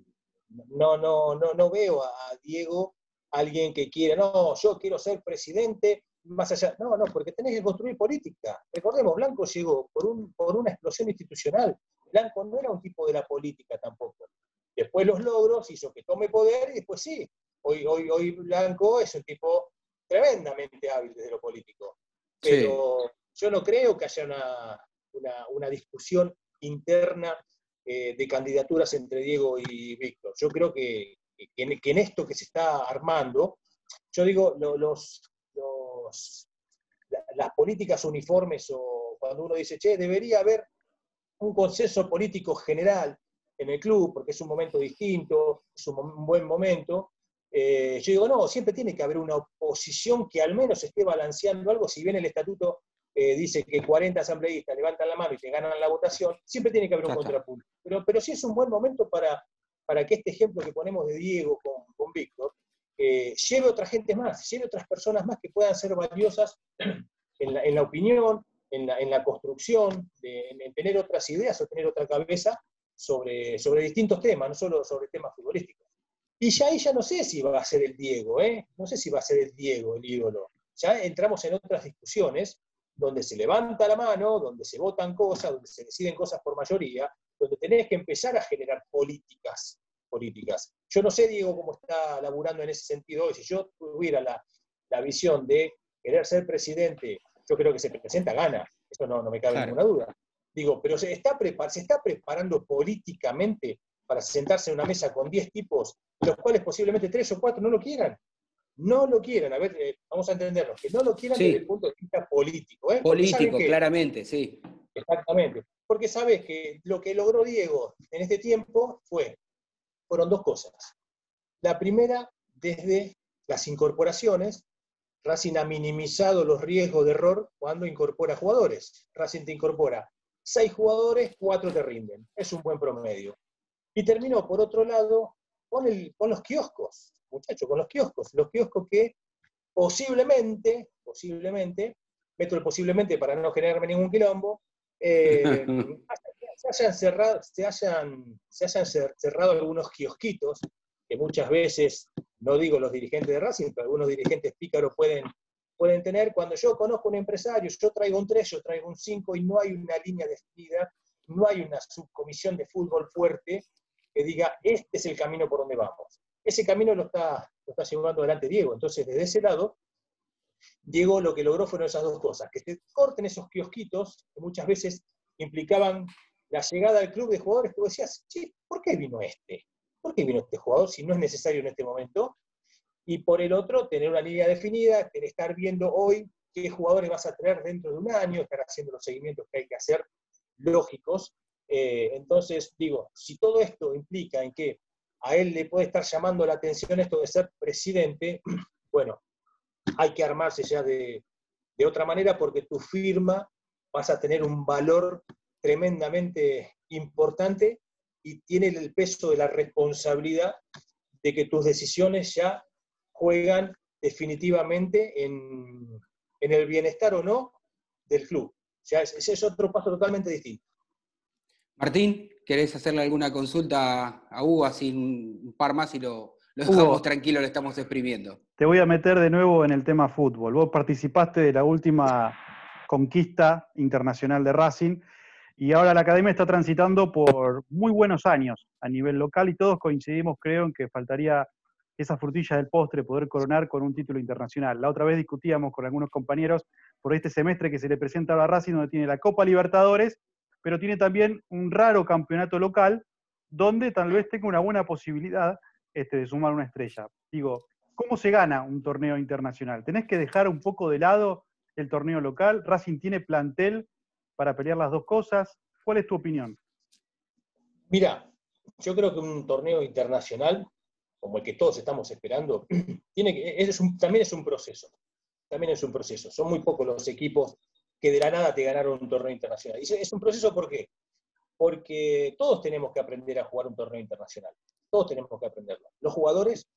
no, no, no, no veo a Diego alguien que quiera, no, yo quiero ser presidente más allá. No, no, porque tenés que construir política. Recordemos, Blanco llegó por, un, por una explosión institucional. Blanco no era un tipo de la política tampoco. Después los logros hizo que tome poder y después sí. Hoy, hoy, hoy Blanco es un tipo tremendamente hábil desde lo político. Pero yo no creo que haya una, discusión interna eh, de candidaturas entre Diego y Víctor. Yo creo que, en, esto que se está armando, yo digo, los, las políticas uniformes o cuando uno dice, che, debería haber un consenso político general en el club, porque es un momento distinto, es un, buen momento. Eh, yo digo, no, siempre tiene que haber una oposición que al menos esté balanceando algo, si bien el estatuto eh, dice que 40 asambleístas levantan la mano y te ganan la votación, siempre tiene que haber un contrapunto. Pero, pero sí es un buen momento para, para que este ejemplo que ponemos de Diego con, con Víctor eh, lleve otra gente más, lleve otras personas más que puedan ser valiosas en la, en la opinión, en la, en la construcción, en, tener otras ideas o tener otra cabeza sobre, sobre distintos temas, no solo sobre temas futbolísticos. Y ya ahí ya no sé si va a ser el Diego, ¿eh? no sé si va a ser el Diego el ídolo. Ya entramos en otras discusiones donde se levanta la mano, donde se votan cosas, donde se deciden cosas por mayoría, donde tenés que empezar a generar políticas. políticas. Yo no sé, Diego, cómo está laburando en ese sentido hoy. Si yo tuviera la, visión de querer ser presidente, yo creo que se presenta, gana. Eso no, no me cabe ninguna duda. Digo, pero se está, se está preparando políticamente para sentarse en una mesa con 10 tipos, los cuales posiblemente 3 o 4 no lo quieran no lo quieren, a ver, eh, vamos a entenderlo, que no lo quieran desde el punto de vista político. ¿eh? Político, claramente, sí. Exactamente. Porque sabes que lo que logró Diego en este tiempo fue, fueron dos cosas. La primera, desde las incorporaciones, Racing ha minimizado los riesgos de error cuando incorpora jugadores. Racing te incorpora seis jugadores, cuatro te rinden. Es un buen promedio. Y terminó, por otro lado, con, el, con los kioscos muchachos, con los kioscos. Los kioscos que posiblemente, posiblemente, meto el posiblemente para no generarme ningún quilombo, eh, se, hayan cerrado, se, hayan, se hayan cerrado algunos kiosquitos, que muchas veces, no digo los dirigentes de Racing, pero algunos dirigentes pícaros pueden, pueden tener. Cuando yo conozco un empresario, yo traigo un 3, yo traigo un 5 y no hay una línea definida, no hay una subcomisión de fútbol fuerte que diga, este es el camino por donde vamos. Ese camino lo está, lo está llevando adelante Diego. Entonces, desde ese lado, Diego lo que logró fueron esas dos cosas, que se corten esos kiosquitos que muchas veces implicaban la llegada al club de jugadores que decías, sí, ¿por qué vino este? ¿Por qué vino este jugador si no es necesario en este momento? Y por el otro, tener una línea definida, tener, estar viendo hoy qué jugadores vas a traer dentro de un año, estar haciendo los seguimientos que hay que hacer lógicos. Eh, entonces, digo, si todo esto implica en que a él le puede estar llamando la atención esto de ser presidente, bueno, hay que armarse ya de, otra manera porque tu firma vas a tener un valor tremendamente importante y tiene el peso de la responsabilidad de que tus decisiones ya juegan definitivamente en, el bienestar o no del club. O sea, ese es otro paso totalmente distinto. Martín, ¿querés hacerle alguna consulta a Hugo así un par más y lo, lo dejamos tranquilo, le estamos exprimiendo. Te voy a meter de nuevo en el tema fútbol. Vos participaste de la última conquista internacional de Racing y ahora la academia está transitando por muy buenos años a nivel local y todos coincidimos, creo, en que faltaría esa frutilla del postre, poder coronar con un título internacional. La otra vez discutíamos con algunos compañeros por este semestre que se le presenta a Racing, donde tiene la Copa Libertadores, pero tiene también un raro campeonato local, donde tal vez tenga una buena posibilidad este, de sumar una estrella. Digo, ¿cómo se gana un torneo internacional? ¿Tenés que dejar un poco de lado el torneo local? ¿Racing tiene plantel para pelear las dos cosas? ¿Cuál es tu opinión? Mira, yo creo que un torneo internacional, como el que todos estamos esperando, tiene que, también es un proceso. También es un proceso. Son muy pocos los equipos que de la nada te ganaron un torneo internacional. Es un proceso ¿por qué? Porque todos tenemos que aprender a jugar un torneo internacional. Todos tenemos que aprenderlo. Los jugadores,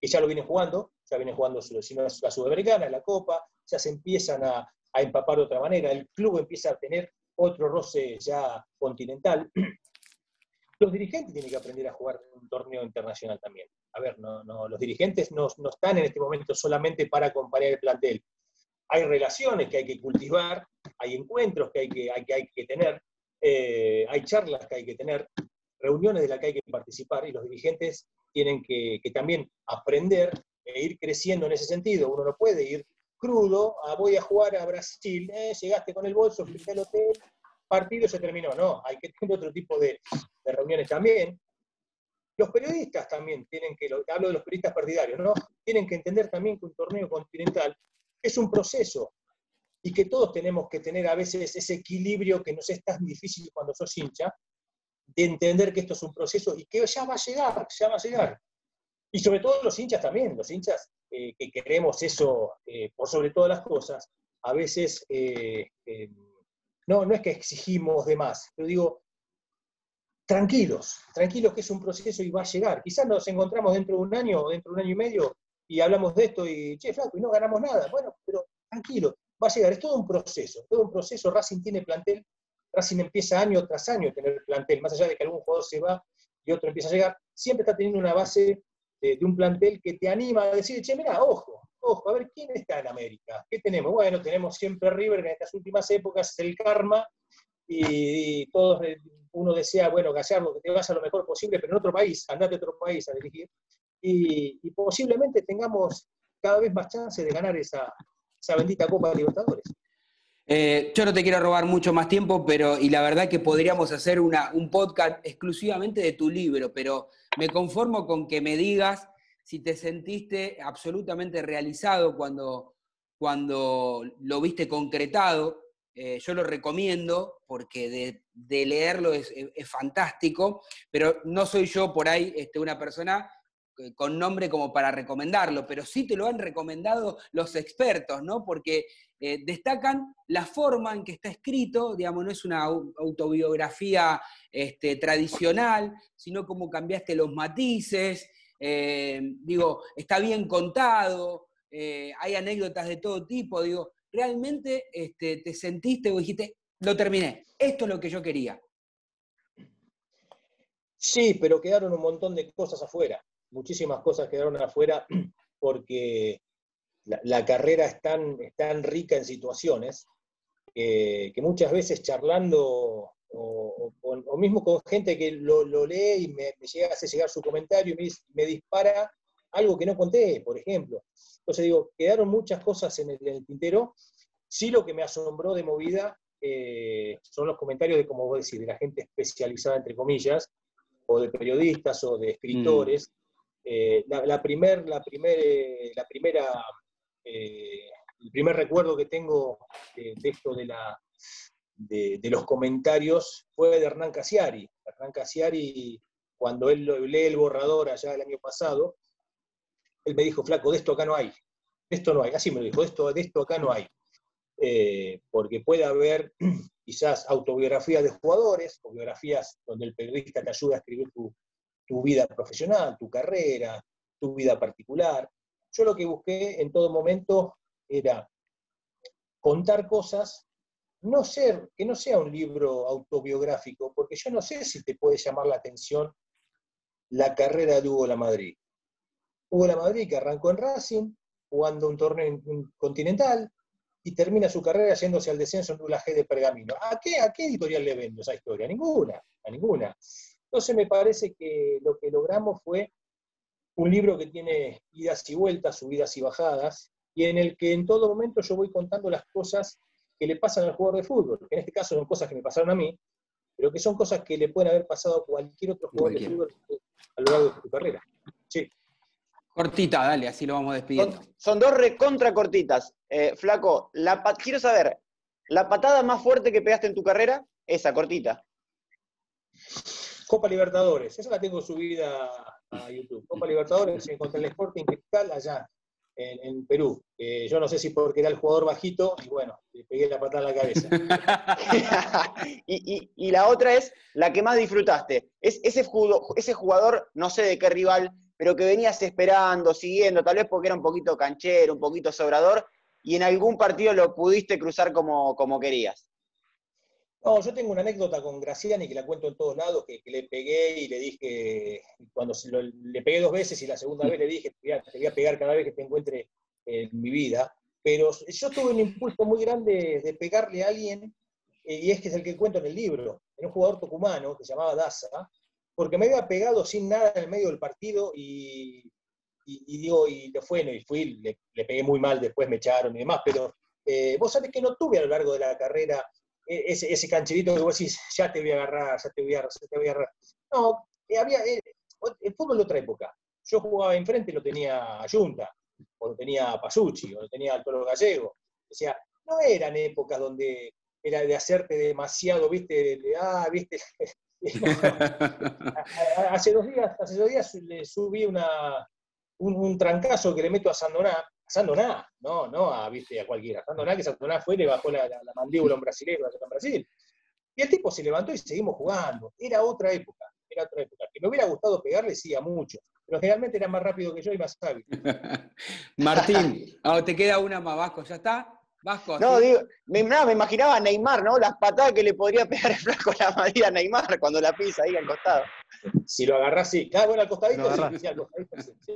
que ya lo vienen jugando, ya vienen jugando la Sudamericana, la Copa, ya se empiezan a, empapar de otra manera, el club empieza a tener otro roce ya continental. Los dirigentes tienen que aprender a jugar un torneo internacional también. A ver, no, los dirigentes no, están en este momento solamente para acompañar el plantel. Hay relaciones que hay que cultivar, hay encuentros que hay que, hay que, tener, eh, hay charlas que hay que tener, reuniones de las que hay que participar y los dirigentes tienen que, también aprender e ir creciendo en ese sentido. Uno no puede ir crudo, a, voy a jugar a Brasil, eh, llegaste con el bolso, fuiste al hotel, partido se terminó. No, hay que tener otro tipo de, reuniones también. Los periodistas también tienen que, hablo de los periodistas partidarios, ¿no? Tienen que entender también que un torneo continental es un proceso y que todos tenemos que tener a veces ese equilibrio que nos es tan difícil cuando sos hincha, de entender que esto es un proceso y que ya va a llegar, ya va a llegar. Y sobre todo los hinchas también, los hinchas eh, que queremos eso eh, por sobre todas las cosas, a veces eh, no, no es que exigimos de más, pero digo, tranquilos, tranquilos que es un proceso y va a llegar. Quizás nos encontramos dentro de un año, dentro de un año y medio, y hablamos de esto y, che, flaco, y no ganamos nada. Bueno, pero tranquilo, va a llegar, es todo un proceso, todo un proceso. Racing tiene plantel Racing empieza año tras año a tener plantel, más allá de que algún jugador se va y otro empieza a llegar, siempre está teniendo una base de, un plantel que te anima a decir, che, mira, ojo, ojo, a ver quién está en América, ¿qué tenemos? Bueno, tenemos siempre River, que en estas últimas épocas el karma, y, todos, eh, uno desea, bueno, Gallardo, que te vayas a lo mejor posible, pero en otro país, andate a otro país a dirigir, y, posiblemente tengamos cada vez más chances de ganar esa, esa bendita Copa de Libertadores. Eh, yo no te quiero robar mucho más tiempo, pero y la verdad que podríamos hacer un podcast exclusivamente de tu libro, pero me conformo con que me digas si te sentiste absolutamente realizado cuando, cuando lo viste concretado. Eh, yo lo recomiendo porque de, leerlo es, fantástico, pero no soy yo por ahí este, una persona con nombre como para recomendarlo, pero sí te lo han recomendado los expertos, ¿no? Porque eh, destacan la forma en que está escrito, digamos, no es una autobiografía este, tradicional, sino cómo cambiaste los matices, eh, digo, está bien contado, hay anécdotas de todo tipo, digo, realmente este, te sentiste o dijiste, lo terminé, esto es lo que yo quería. Sí, pero quedaron un montón de cosas afuera muchísimas cosas quedaron afuera porque la, carrera es tan, tan, rica en situaciones que muchas veces charlando o, mismo con gente que lo, lee y me, llega a hacer llegar su comentario y me, dispara algo que no conté, por ejemplo. Entonces digo, quedaron muchas cosas en el, tintero. Sí lo que me asombró de movida eh, son los comentarios de, como vos decís, de la gente especializada, entre comillas, o de periodistas o de escritores, eh, la, primer, la, eh, la primera, eh, el primer recuerdo que tengo de, esto de, la, de, los comentarios fue de Hernán Casiari. Hernán Casiari, cuando él lee el borrador allá el año pasado, él me dijo, flaco, de esto acá no hay. De esto no hay. Así me lo dijo, de esto, de esto acá no hay. porque puede haber quizás autobiografías de jugadores, o biografías donde el periodista te ayuda a escribir tu, tu vida profesional, tu carrera, tu vida particular. Yo lo que busqué en todo momento era contar cosas, no ser, que no sea un libro autobiográfico, porque yo no sé si te puede llamar la atención la carrera de Hugo Lamadrid. Hugo Lamadrid que arrancó en Racing, jugando un torneo continental, y termina su carrera yéndose al descenso en un G de Pergamino. ¿A qué, ¿A qué editorial le vendo esa historia? ninguna, a ninguna. Entonces me parece que lo que logramos fue un libro que tiene idas y vueltas, subidas y bajadas, y en el que en todo momento yo voy contando las cosas que le pasan al jugador de fútbol, que en este caso son cosas que me pasaron a mí, pero que son cosas que le pueden haber pasado a cualquier otro jugador de fútbol a lo largo de su carrera. Sí. Cortita, dale, así lo vamos despidiendo. Son, dos recontra cortitas. Eh, flaco, la quiero saber, ¿la patada más fuerte que pegaste en tu carrera? Esa, cortita. Copa Libertadores, esa la tengo subida a YouTube. Copa Libertadores contra el Sporting Cristal allá en, Perú. yo no sé si porque era el jugador bajito y bueno, le pegué la patada en la cabeza. y, la otra es la que más disfrutaste. Es ese, ese jugador, no sé de qué rival, pero que venías esperando, siguiendo, tal vez porque era un poquito canchero, un poquito sobrador, y en algún partido lo pudiste cruzar como, como querías. No, yo tengo una anécdota con Graciani que la cuento en todos lados, que, le pegué y le dije, cuando le pegué dos veces y la segunda vez le dije, te voy, a, pegar cada vez que te encuentre en mi vida, pero yo tuve un impulso muy grande de pegarle a alguien, eh, y es que es el que cuento en el libro, era un jugador tucumano que se llamaba Daza, porque me había pegado sin nada en el medio del partido y, digo, y le fue, y fui, le, pegué muy mal, después me echaron y demás, pero eh, vos sabés que no tuve a lo largo de la carrera ese, ese cancherito que vos decís, ya te voy a agarrar, ya te voy a, agarrar, te voy a agarrar. No, eh, había, eh, el fútbol de otra época. Yo jugaba enfrente y lo tenía a Junta, o lo tenía Pasucci, o lo tenía al Toro Gallego. O sea, no eran épocas donde era de hacerte demasiado, viste, de, ah, viste. hace dos días, hace dos días le subí una, un, un, trancazo que le meto a Sandoná, Sandoná, no, no a, ¿viste? a cualquiera. Sandoná, que Sandoná fue y le bajó la, mandíbula a un brasileño en Brasil. Y el tipo se levantó y seguimos jugando. Era otra época, era otra época. Que me hubiera gustado pegarle, sí, a mucho. Pero generalmente era más rápido que yo y más hábil. Martín, ah, te queda una más, Vasco, ¿ya está? Vasco. No, digo, me, me, imaginaba a Neymar, ¿no? Las patadas que le podría pegar el flaco la madera a Neymar cuando la pisa ahí al costado. Si lo agarras, sí. Claro, bueno, al costadito, sí, sí, al costadito sí.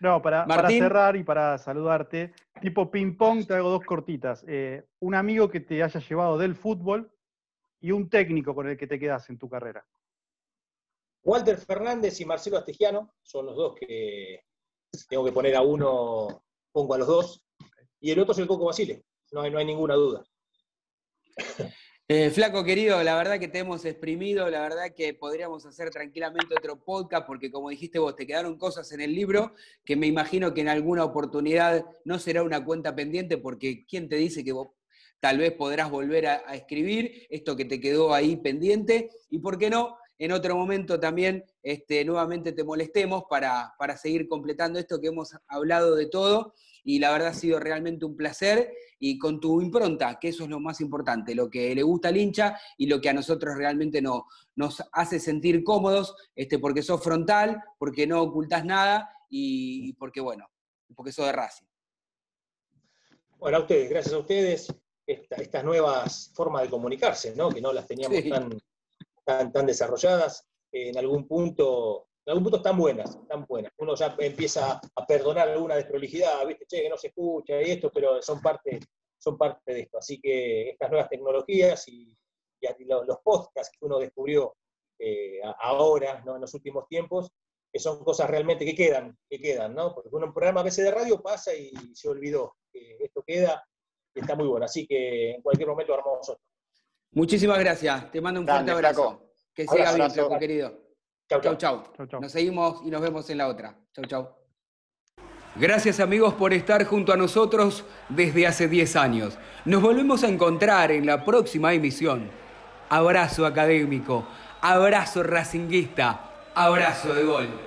No, para, cerrar y para saludarte, tipo ping-pong, te hago dos cortitas. Eh, un amigo que te haya llevado del fútbol y un técnico con el que te quedas en tu carrera. Walter Fernández y Marcelo Astegiano son los dos que tengo que poner a uno, pongo a los dos, y el otro es el Coco Basile, no hay, no hay ninguna duda. Eh, flaco querido, la verdad que te hemos exprimido, la verdad que podríamos hacer tranquilamente otro podcast porque como dijiste vos, te quedaron cosas en el libro que me imagino que en alguna oportunidad no será una cuenta pendiente porque ¿quién te dice que vos tal vez podrás volver a, escribir esto que te quedó ahí pendiente? Y por qué no, en otro momento también este, nuevamente te molestemos para, para seguir completando esto que hemos hablado de todo y la verdad ha sido realmente un placer y con tu impronta, que eso es lo más importante, lo que le gusta al hincha y lo que a nosotros realmente no, nos hace sentir cómodos, este, porque sos frontal, porque no ocultas nada y, porque, bueno, porque sos de Racing. Bueno, a ustedes, gracias a ustedes, estas nuevas formas de comunicarse, ¿no? que no las teníamos tan, tan, desarrolladas, en algún punto en algún punto están buenas, están buenas. Uno ya empieza a perdonar alguna desprolijidad, ¿viste? Che, que no se escucha y esto, pero son parte, son parte de esto. Así que estas nuevas tecnologías y, los, podcasts que uno descubrió eh, ahora, ¿no? en los últimos tiempos, que son cosas realmente que quedan, que quedan, ¿no? Porque un programa a veces de radio pasa y se olvidó. que esto queda y está muy bueno. Así que en cualquier momento armamos otro. Muchísimas gracias. Te mando un fuerte abrazo. Que siga bien, querido. Chau, chau. Chau, Nos seguimos y nos vemos en la otra. Chau, chau. Gracias amigos por estar junto a nosotros desde hace 10 años. Nos volvemos a encontrar en la próxima emisión. Abrazo académico, abrazo racinguista, abrazo de gol.